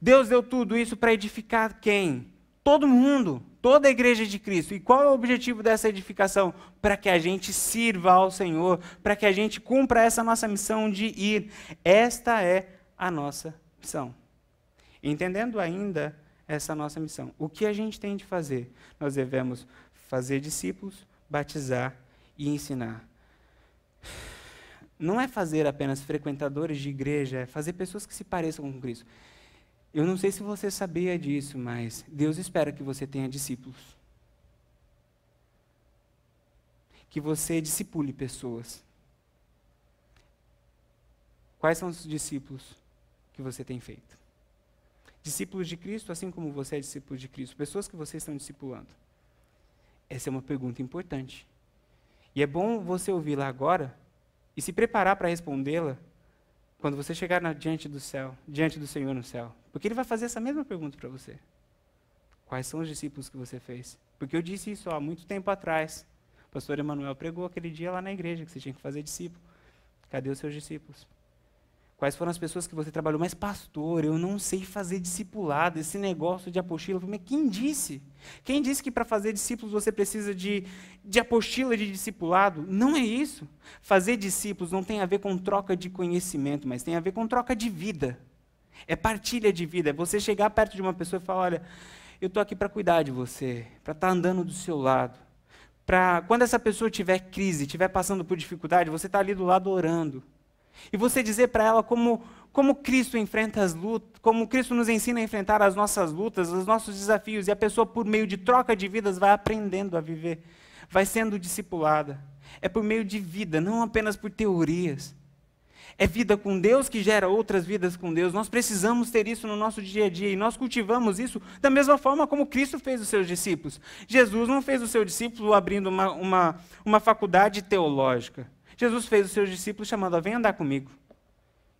A: Deus deu tudo isso para edificar quem? Todo mundo, toda a igreja de Cristo. E qual é o objetivo dessa edificação? Para que a gente sirva ao Senhor, para que a gente cumpra essa nossa missão de ir. Esta é a nossa missão. Entendendo ainda essa nossa missão, o que a gente tem de fazer? Nós devemos fazer discípulos, batizar e ensinar. Não é fazer apenas frequentadores de igreja, é fazer pessoas que se pareçam com Cristo. Eu não sei se você sabia disso, mas Deus espera que você tenha discípulos. Que você discipule pessoas. Quais são os discípulos que você tem feito? Discípulos de Cristo, assim como você é discípulo de Cristo, pessoas que vocês estão discipulando. Essa é uma pergunta importante. E é bom você ouvi-la agora e se preparar para respondê-la quando você chegar na, diante do céu, diante do Senhor no céu. Porque ele vai fazer essa mesma pergunta para você. Quais são os discípulos que você fez? Porque eu disse isso há muito tempo atrás. O pastor Emanuel pregou aquele dia lá na igreja que você tinha que fazer discípulo. Cadê os seus discípulos? Quais foram as pessoas que você trabalhou? Mas, pastor, eu não sei fazer discipulado, esse negócio de apostila. Mas quem disse? Quem disse que para fazer discípulos você precisa de, de apostila de discipulado? Não é isso. Fazer discípulos não tem a ver com troca de conhecimento, mas tem a ver com troca de vida. É partilha de vida. É você chegar perto de uma pessoa e falar: olha, eu estou aqui para cuidar de você, para estar tá andando do seu lado. Para quando essa pessoa tiver crise, estiver passando por dificuldade, você está ali do lado orando. E você dizer para ela como, como Cristo enfrenta as lutas, como Cristo nos ensina a enfrentar as nossas lutas, os nossos desafios, e a pessoa, por meio de troca de vidas, vai aprendendo a viver, vai sendo discipulada. É por meio de vida, não apenas por teorias. É vida com Deus que gera outras vidas com Deus. Nós precisamos ter isso no nosso dia a dia e nós cultivamos isso da mesma forma como Cristo fez os seus discípulos. Jesus não fez o seu discípulo abrindo uma, uma, uma faculdade teológica. Jesus fez os seus discípulos chamando, vem andar comigo.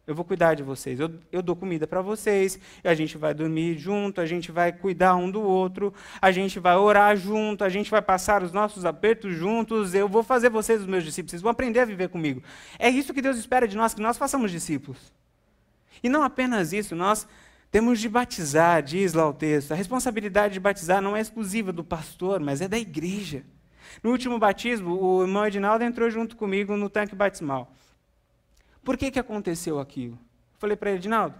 A: Eu vou cuidar de vocês. Eu, eu dou comida para vocês. a gente vai dormir junto. A gente vai cuidar um do outro. A gente vai orar junto. A gente vai passar os nossos apertos juntos. Eu vou fazer vocês os meus discípulos. Vocês vão aprender a viver comigo. É isso que Deus espera de nós, que nós façamos discípulos. E não apenas isso, nós temos de batizar, diz lá o texto. A responsabilidade de batizar não é exclusiva do pastor, mas é da igreja. No último batismo, o irmão Edinaldo entrou junto comigo no tanque batismal. Por que, que aconteceu aquilo? Falei para ele, Edinaldo,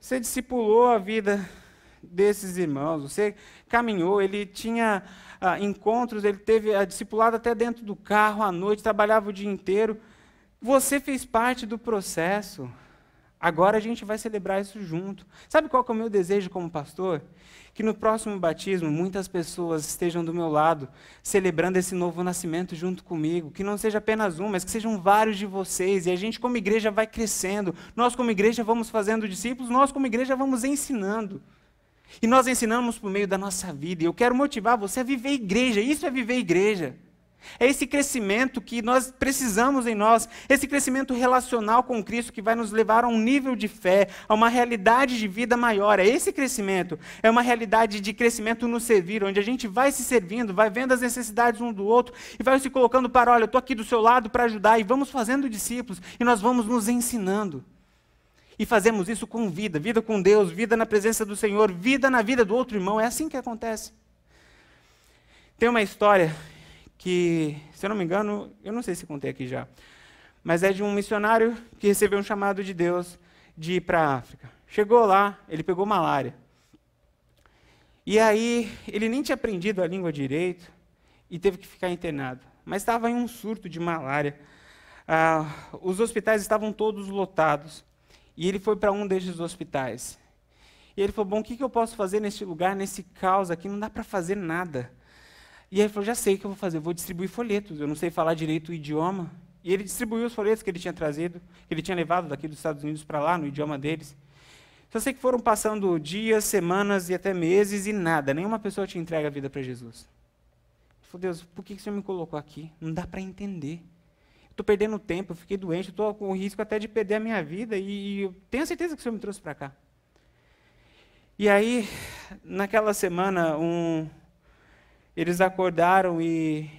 A: você discipulou a vida desses irmãos, você caminhou, ele tinha ah, encontros, ele teve a discipulado até dentro do carro à noite, trabalhava o dia inteiro. Você fez parte do processo. Agora a gente vai celebrar isso junto. Sabe qual é o meu desejo como pastor? Que no próximo batismo muitas pessoas estejam do meu lado, celebrando esse novo nascimento junto comigo. Que não seja apenas um, mas que sejam vários de vocês. E a gente, como igreja, vai crescendo. Nós, como igreja, vamos fazendo discípulos, nós, como igreja, vamos ensinando. E nós ensinamos por meio da nossa vida. E eu quero motivar você a viver igreja. Isso é viver igreja. É esse crescimento que nós precisamos em nós, esse crescimento relacional com Cristo que vai nos levar a um nível de fé, a uma realidade de vida maior. É esse crescimento, é uma realidade de crescimento no servir, onde a gente vai se servindo, vai vendo as necessidades um do outro e vai se colocando para, olha, eu estou aqui do seu lado para ajudar e vamos fazendo discípulos e nós vamos nos ensinando. E fazemos isso com vida, vida com Deus, vida na presença do Senhor, vida na vida do outro irmão. É assim que acontece. Tem uma história que, se eu não me engano, eu não sei se contei aqui já, mas é de um missionário que recebeu um chamado de Deus de ir para a África. Chegou lá, ele pegou malária. E aí, ele nem tinha aprendido a língua direito e teve que ficar internado. Mas estava em um surto de malária. Ah, os hospitais estavam todos lotados. E ele foi para um desses hospitais. E ele falou: Bom, o que, que eu posso fazer neste lugar, nesse caos aqui? Não dá para fazer nada. E ele falou: já sei o que eu vou fazer, eu vou distribuir folhetos. Eu não sei falar direito o idioma. E ele distribuiu os folhetos que ele tinha trazido, que ele tinha levado daqui dos Estados Unidos para lá, no idioma deles. Só sei que foram passando dias, semanas e até meses e nada, nenhuma pessoa te entrega a vida para Jesus. Ele falou: Deus, por que o Senhor me colocou aqui? Não dá para entender. Estou perdendo tempo, fiquei doente, estou com o risco até de perder a minha vida e, e tenho certeza que o Senhor me trouxe para cá. E aí, naquela semana, um, eles acordaram e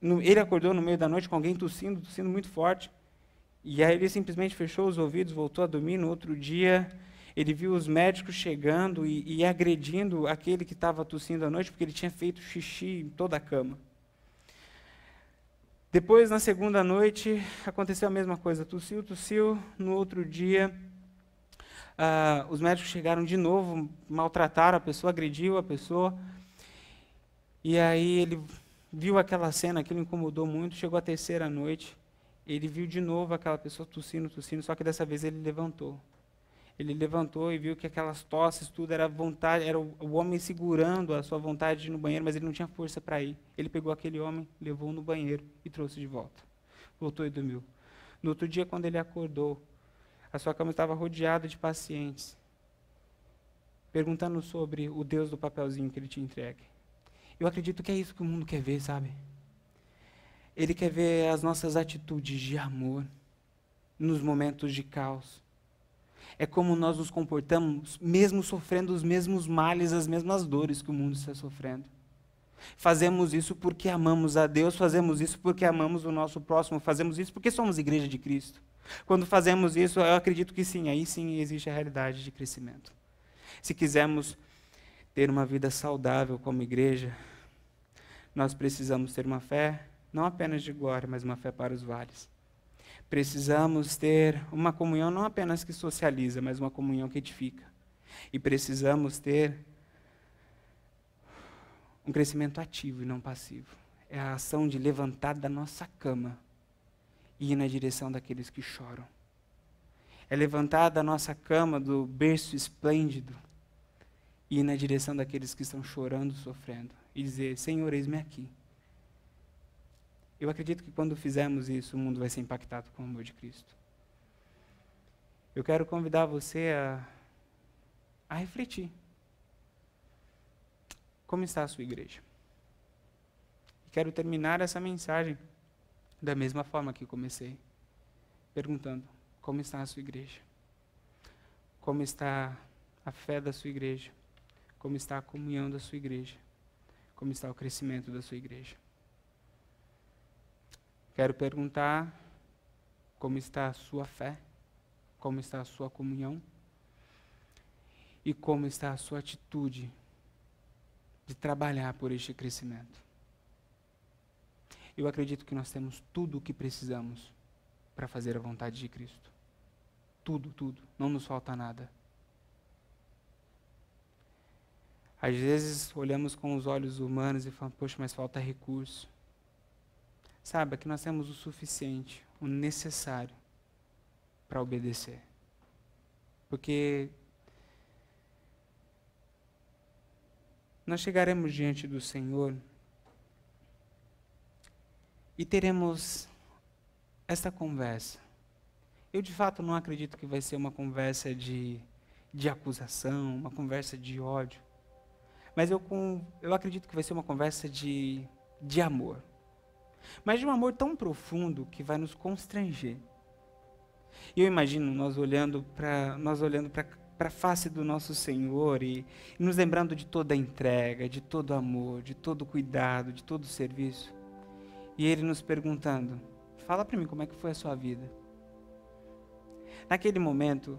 A: no, ele acordou no meio da noite com alguém tossindo, tossindo muito forte. E aí ele simplesmente fechou os ouvidos, voltou a dormir. No outro dia, Ele viu os médicos chegando e, e agredindo aquele que estava tossindo à noite, porque ele tinha feito xixi em toda a cama. Depois, na segunda noite, aconteceu a mesma coisa. Tossiu, tossiu. No outro dia, uh, os médicos chegaram de novo, maltrataram a pessoa, agrediu a pessoa. E aí ele viu aquela cena, aquilo incomodou muito. Chegou a terceira noite, ele viu de novo aquela pessoa tossindo, tossindo, só que dessa vez ele levantou ele levantou e viu que aquelas tosses, tudo era vontade, era o, homem segurando a sua vontade de ir no banheiro, mas ele não tinha força para ir. Ele pegou aquele homem, levou no banheiro e trouxe de volta. Voltou e dormiu. No outro dia, quando ele acordou, a sua cama estava rodeada de pacientes, perguntando sobre o Deus do papelzinho que ele tinha entregue. Eu acredito que é isso que o mundo quer ver, sabe? Ele quer ver as nossas atitudes de amor nos momentos de caos é como nós nos comportamos, mesmo sofrendo os mesmos males, as mesmas dores que o mundo está sofrendo. Fazemos isso porque amamos a Deus, fazemos isso porque amamos o nosso próximo, fazemos isso porque somos igreja de Cristo. Quando fazemos isso, eu acredito que sim, aí sim existe a realidade de crescimento. Se quisermos ter uma vida saudável como igreja, nós precisamos ter uma fé não apenas de glória, mas uma fé para os vales. Precisamos ter uma comunhão não apenas que socializa, mas uma comunhão que edifica. E precisamos ter um crescimento ativo e não passivo. É a ação de levantar da nossa cama e ir na direção daqueles que choram. É levantar da nossa cama, do berço esplêndido, ir na direção daqueles que estão chorando, sofrendo, e dizer: Senhor, eis-me aqui. Eu acredito que quando fizermos isso, o mundo vai ser impactado com o amor de Cristo. Eu quero convidar você a, a refletir. Como está a sua igreja? quero terminar essa mensagem da mesma forma que comecei, perguntando: como está a sua igreja? Como está a fé da sua igreja? Como está a comunhão da sua igreja? Como está o crescimento da sua igreja? Quero perguntar como está a sua fé, como está a sua comunhão e como está a sua atitude de trabalhar por este crescimento. Eu acredito que nós temos tudo o que precisamos para fazer a vontade de Cristo. Tudo, tudo. Não nos falta nada. Às vezes olhamos com os olhos humanos e falamos, poxa, mas falta recurso. Saiba que nós temos o suficiente, o necessário para obedecer. Porque nós chegaremos diante do Senhor e teremos esta conversa. Eu de fato não acredito que vai ser uma conversa de, de acusação, uma conversa de ódio. Mas eu, com, eu acredito que vai ser uma conversa de, de amor mas de um amor tão profundo que vai nos constranger. E eu imagino nós olhando para nós olhando para para a face do nosso Senhor e, e, nos lembrando de toda a entrega, de todo o amor, de todo o cuidado, de todo o serviço. E Ele nos perguntando: fala para mim como é que foi a sua vida. Naquele momento,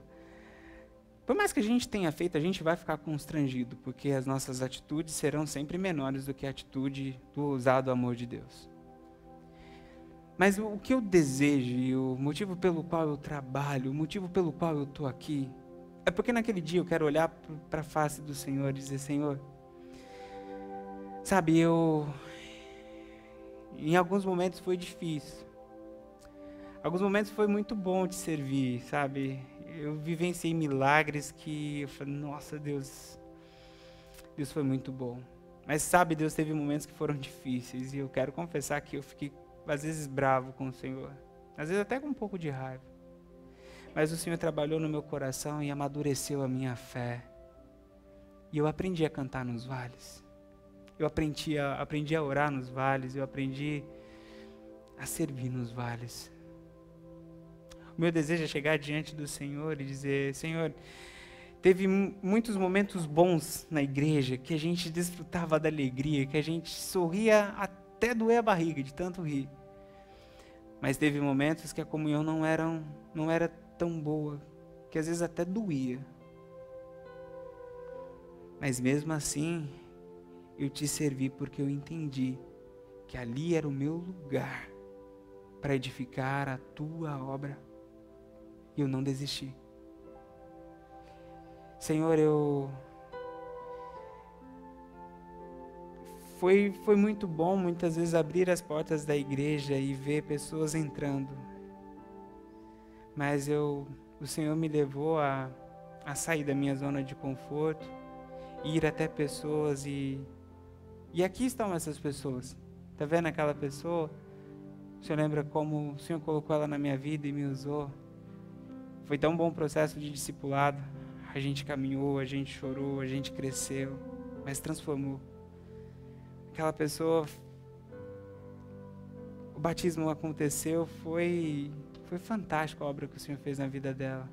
A: por mais que a gente tenha feito, a gente vai ficar constrangido, porque as nossas atitudes serão sempre menores do que a atitude do ousado amor de Deus. Mas o que eu desejo e o motivo pelo qual eu trabalho, o motivo pelo qual eu estou aqui, é porque naquele dia eu quero olhar para a face do Senhor e dizer: Senhor, sabe, eu. Em alguns momentos foi difícil. Alguns momentos foi muito bom te servir, sabe? Eu vivenciei milagres que eu falei: Nossa, Deus, Deus foi muito bom. Mas sabe, Deus teve momentos que foram difíceis e eu quero confessar que eu fiquei às vezes bravo com o Senhor, às vezes até com um pouco de raiva. Mas o Senhor trabalhou no meu coração e amadureceu a minha fé. E eu aprendi a cantar nos vales. Eu aprendi a, aprendi a orar nos vales. Eu aprendi a servir nos vales. O meu desejo é chegar diante do Senhor e dizer: Senhor, teve muitos momentos bons na igreja que a gente desfrutava da alegria, que a gente sorria até doer a barriga de tanto rir. Mas teve momentos que a comunhão não era, não era tão boa, que às vezes até doía. Mas mesmo assim, eu te servi porque eu entendi que ali era o meu lugar para edificar a tua obra. E eu não desisti. Senhor, eu foi, foi muito bom muitas vezes abrir as portas da igreja e ver pessoas entrando. Mas eu, o Senhor me levou a, a sair da minha zona de conforto, ir até pessoas e e aqui estão essas pessoas. Tá vendo aquela pessoa? O Senhor lembra como o Senhor colocou ela na minha vida e me usou? Foi tão bom o processo de discipulado. A gente caminhou, a gente chorou, a gente cresceu, mas transformou aquela pessoa, o batismo aconteceu, foi, foi fantástico a obra que o Senhor fez na vida dela.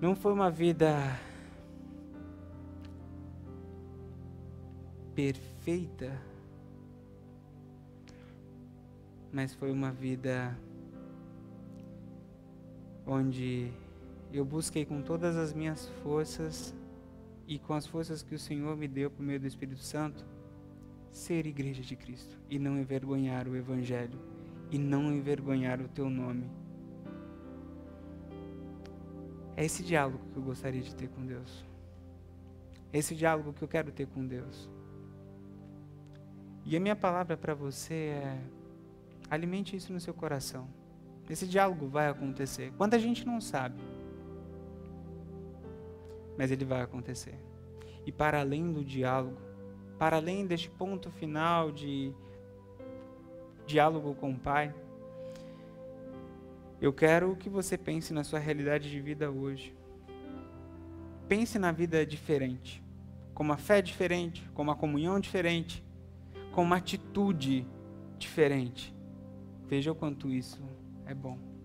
A: Não foi uma vida perfeita, mas foi uma vida onde eu busquei com todas as minhas forças e com as forças que o Senhor me deu por meio do Espírito Santo, ser igreja de Cristo e não envergonhar o Evangelho e não envergonhar o teu nome. É esse diálogo que eu gostaria de ter com Deus. É esse diálogo que eu quero ter com Deus. E a minha palavra para você é: alimente isso no seu coração. Esse diálogo vai acontecer. Quanta gente não sabe mas ele vai acontecer. E para além do diálogo, para além deste ponto final de diálogo com o Pai, eu quero que você pense na sua realidade de vida hoje. Pense na vida diferente, com uma fé diferente, com uma comunhão diferente, com uma atitude diferente. Veja o quanto isso é bom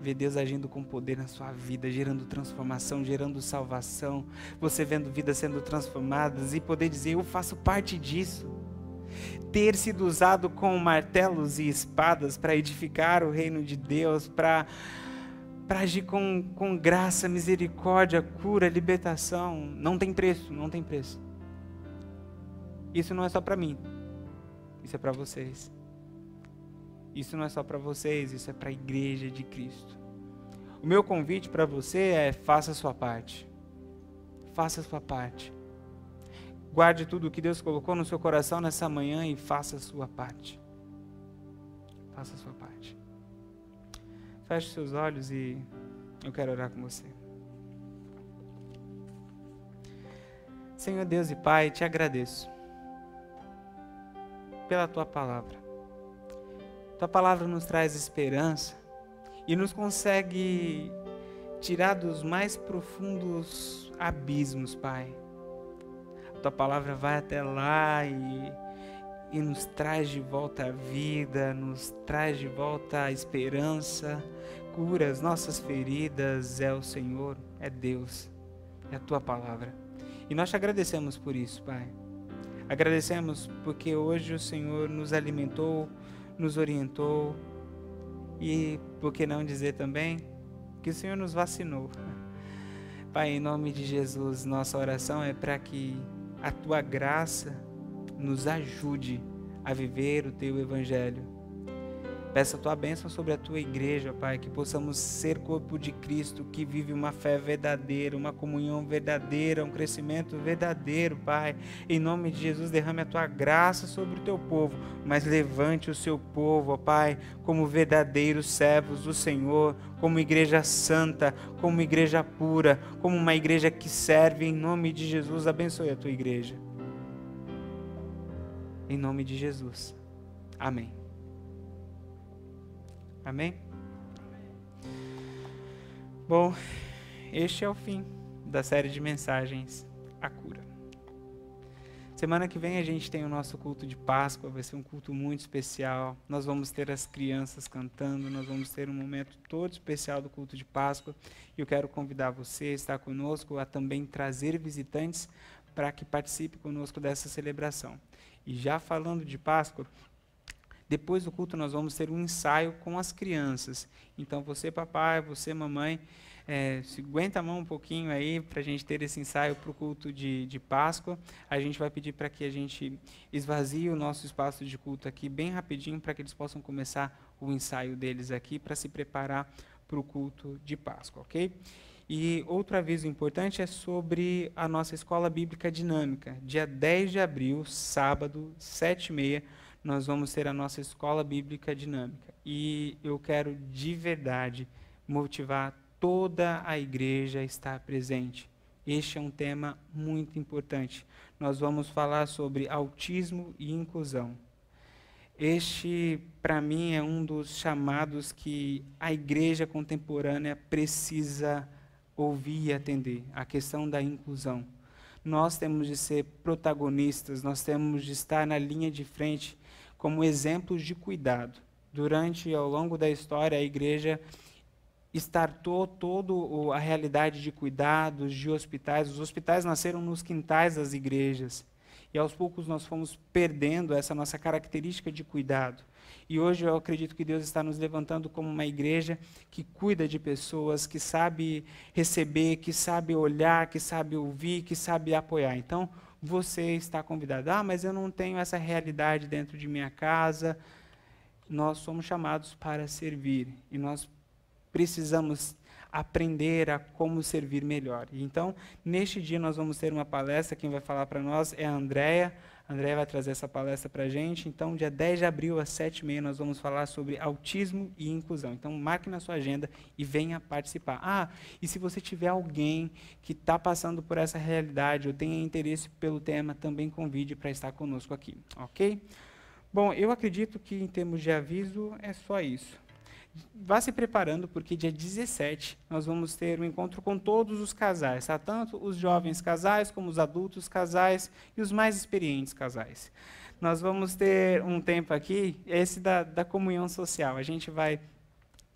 A: ver Deus agindo com poder na sua vida, gerando transformação, gerando salvação, você vendo vidas sendo transformadas e poder dizer: Eu faço parte disso. Ter sido usado com martelos e espadas para edificar o reino de Deus, para para agir com, com graça, misericórdia, cura, libertação, não tem preço, não tem preço. Isso não é só para mim, isso é para vocês. Isso não é só para vocês, isso é para a igreja de Cristo. O meu convite para você é: faça a sua parte. Faça a sua parte. Guarde tudo o que Deus colocou no seu coração nessa manhã e faça a sua parte. Faça a sua parte. Feche seus olhos e eu quero orar com você. Senhor Deus e Pai, te agradeço pela tua palavra. Tua palavra nos traz esperança e nos consegue tirar dos mais profundos abismos, Pai. Tua palavra vai até lá e, e nos traz de volta a vida, nos traz de volta a esperança, cura as nossas feridas. É o Senhor, é Deus, é a tua palavra. E nós te agradecemos por isso, Pai. Agradecemos porque hoje o Senhor nos alimentou nos orientou e, por que não dizer também, que o Senhor nos vacinou. Pai, em nome de Jesus, nossa oração é para que a tua graça nos ajude a viver o teu evangelho Peço a tua bênção sobre a tua igreja, Pai, que possamos ser corpo de Cristo, que vive uma fé verdadeira, uma comunhão verdadeira, um crescimento verdadeiro, Pai. Em nome de Jesus, derrame a tua graça sobre o teu povo, mas levante o seu povo, Pai, como verdadeiros servos do Senhor, como igreja santa, como igreja pura, como uma igreja que serve. Em nome de Jesus, abençoe a tua igreja. Em nome de Jesus. Amém. Amém? Bom, este é o fim da série de mensagens A Cura. Semana que vem a gente tem o nosso culto de Páscoa, vai ser um culto muito especial. Nós vamos ter as crianças cantando, nós vamos ter um momento todo especial do culto de Páscoa. E eu quero convidar você a estar conosco, a também trazer visitantes para que participe conosco dessa celebração. E já falando de Páscoa, depois do culto, nós vamos ter um ensaio com as crianças. Então, você, papai, você, mamãe, é, aguenta a mão um pouquinho aí para a gente ter esse ensaio para o culto de, de Páscoa. A gente vai pedir para que a gente esvazie o nosso espaço de culto aqui bem rapidinho para que eles possam começar o ensaio deles aqui para se preparar para o culto de Páscoa, ok? E outro aviso importante é sobre a nossa escola bíblica dinâmica. Dia 10 de abril, sábado, 7h30, nós vamos ter a nossa escola bíblica dinâmica. E eu quero de verdade motivar toda a igreja a estar presente. Este é um tema muito importante. Nós vamos falar sobre autismo e inclusão. Este, para mim, é um dos chamados que a igreja contemporânea precisa ouvir e atender a questão da inclusão. Nós temos de ser protagonistas, nós temos de estar na linha de frente como exemplos de cuidado. Durante ao longo da história, a igreja estartou toda a realidade de cuidados, de hospitais. Os hospitais nasceram nos quintais das igrejas. E aos poucos nós fomos perdendo essa nossa característica de cuidado. E hoje eu acredito que Deus está nos levantando como uma igreja que cuida de pessoas, que sabe receber, que sabe olhar, que sabe ouvir, que sabe apoiar. Então, você está convidado. Ah, mas eu não tenho essa realidade dentro de minha casa. Nós somos chamados para servir e nós precisamos aprender a como servir melhor. Então, neste dia nós vamos ter uma palestra, quem vai falar para nós é a Andrea. A Andrea vai trazer essa palestra para a gente. Então, dia 10 de abril, às 7h30, nós vamos falar sobre autismo e inclusão. Então, marque na sua agenda e venha participar. Ah, e se você tiver alguém que está passando por essa realidade ou tenha interesse pelo tema, também convide para estar conosco aqui, ok? Bom, eu acredito que em termos de aviso é só isso vá se preparando, porque dia 17 nós vamos ter um encontro com todos os casais, tá? tanto os jovens casais, como os adultos casais e os mais experientes casais. Nós vamos ter um tempo aqui, esse da, da comunhão social. A gente vai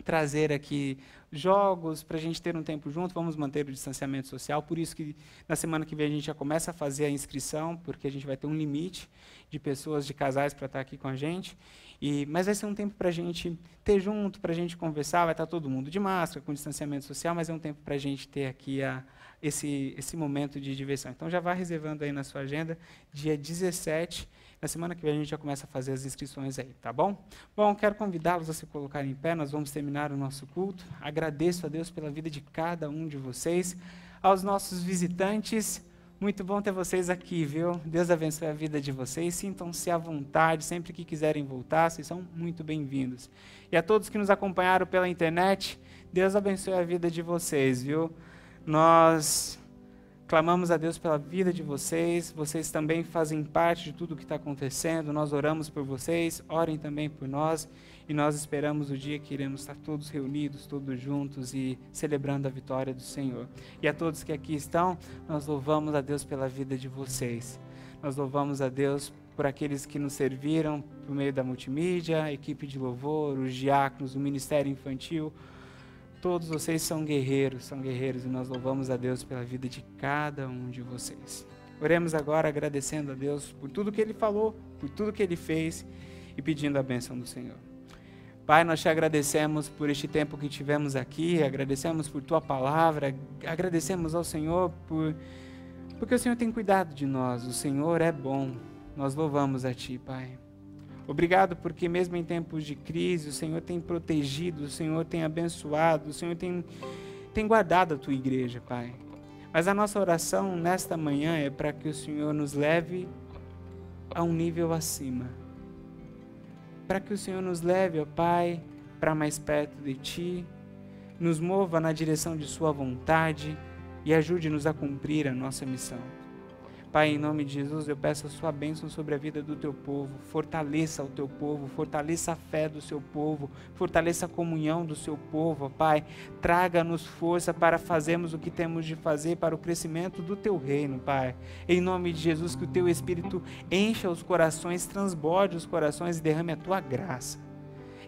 A: trazer aqui jogos para a gente ter um tempo junto, vamos manter o distanciamento social, por isso que na semana que vem a gente já começa a fazer a inscrição, porque a gente vai ter um limite de pessoas, de casais para estar aqui com a gente. E, mas vai ser um tempo para a gente ter junto, para a gente conversar. Vai estar todo mundo de máscara, com distanciamento social, mas é um tempo para a gente ter aqui a, esse, esse momento de diversão. Então já vá reservando aí na sua agenda, dia 17. Na semana que vem a gente já começa a fazer as inscrições aí, tá bom? Bom, quero convidá-los a se colocarem em pé, nós vamos terminar o nosso culto. Agradeço a Deus pela vida de cada um de vocês. Aos nossos visitantes, muito bom ter vocês aqui, viu? Deus abençoe a vida de vocês. Sintam-se à vontade sempre que quiserem voltar, vocês são muito bem-vindos. E a todos que nos acompanharam pela internet, Deus abençoe a vida de vocês, viu? Nós clamamos a Deus pela vida de vocês, vocês também fazem parte de tudo o que está acontecendo. Nós oramos por vocês, orem também por nós. E nós esperamos o dia que iremos estar todos reunidos, todos juntos e celebrando a vitória do Senhor. E a todos que aqui estão, nós louvamos a Deus pela vida de vocês. Nós louvamos a Deus por aqueles que nos serviram por meio da multimídia, a equipe de louvor, os diáconos, o ministério infantil. Todos vocês são guerreiros, são guerreiros e nós louvamos a Deus pela vida de cada um de vocês. Oremos agora agradecendo a Deus por tudo que Ele falou, por tudo que Ele fez e pedindo a bênção do Senhor. Pai, nós te agradecemos por este tempo que tivemos aqui, agradecemos por tua palavra, agradecemos ao Senhor por porque o Senhor tem cuidado de nós, o Senhor é bom. Nós louvamos a ti, Pai. Obrigado porque mesmo em tempos de crise, o Senhor tem protegido, o Senhor tem abençoado, o Senhor tem tem guardado a tua igreja, Pai. Mas a nossa oração nesta manhã é para que o Senhor nos leve a um nível acima para que o Senhor nos leve, ó Pai, para mais perto de Ti, nos mova na direção de Sua vontade e ajude-nos a cumprir a nossa missão. Pai, em nome de Jesus, eu peço a sua bênção sobre a vida do teu povo. Fortaleça o teu povo, fortaleça a fé do seu povo, fortaleça a comunhão do seu povo, Pai. Traga-nos força para fazermos o que temos de fazer para o crescimento do teu reino, Pai. Em nome de Jesus, que o teu Espírito encha os corações, transborde os corações e derrame a tua graça.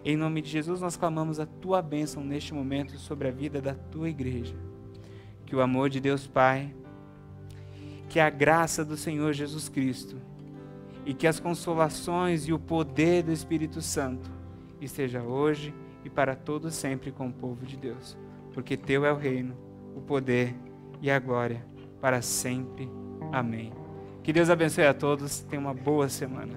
A: Em nome de Jesus, nós clamamos a tua bênção neste momento sobre a vida da tua igreja. Que o amor de Deus Pai que a graça do Senhor Jesus Cristo e que as consolações e o poder do Espírito Santo esteja hoje e para todo sempre com o povo de Deus. porque teu é o reino, o poder e a glória para sempre. Amém. Que Deus abençoe a todos. Tenha uma boa semana.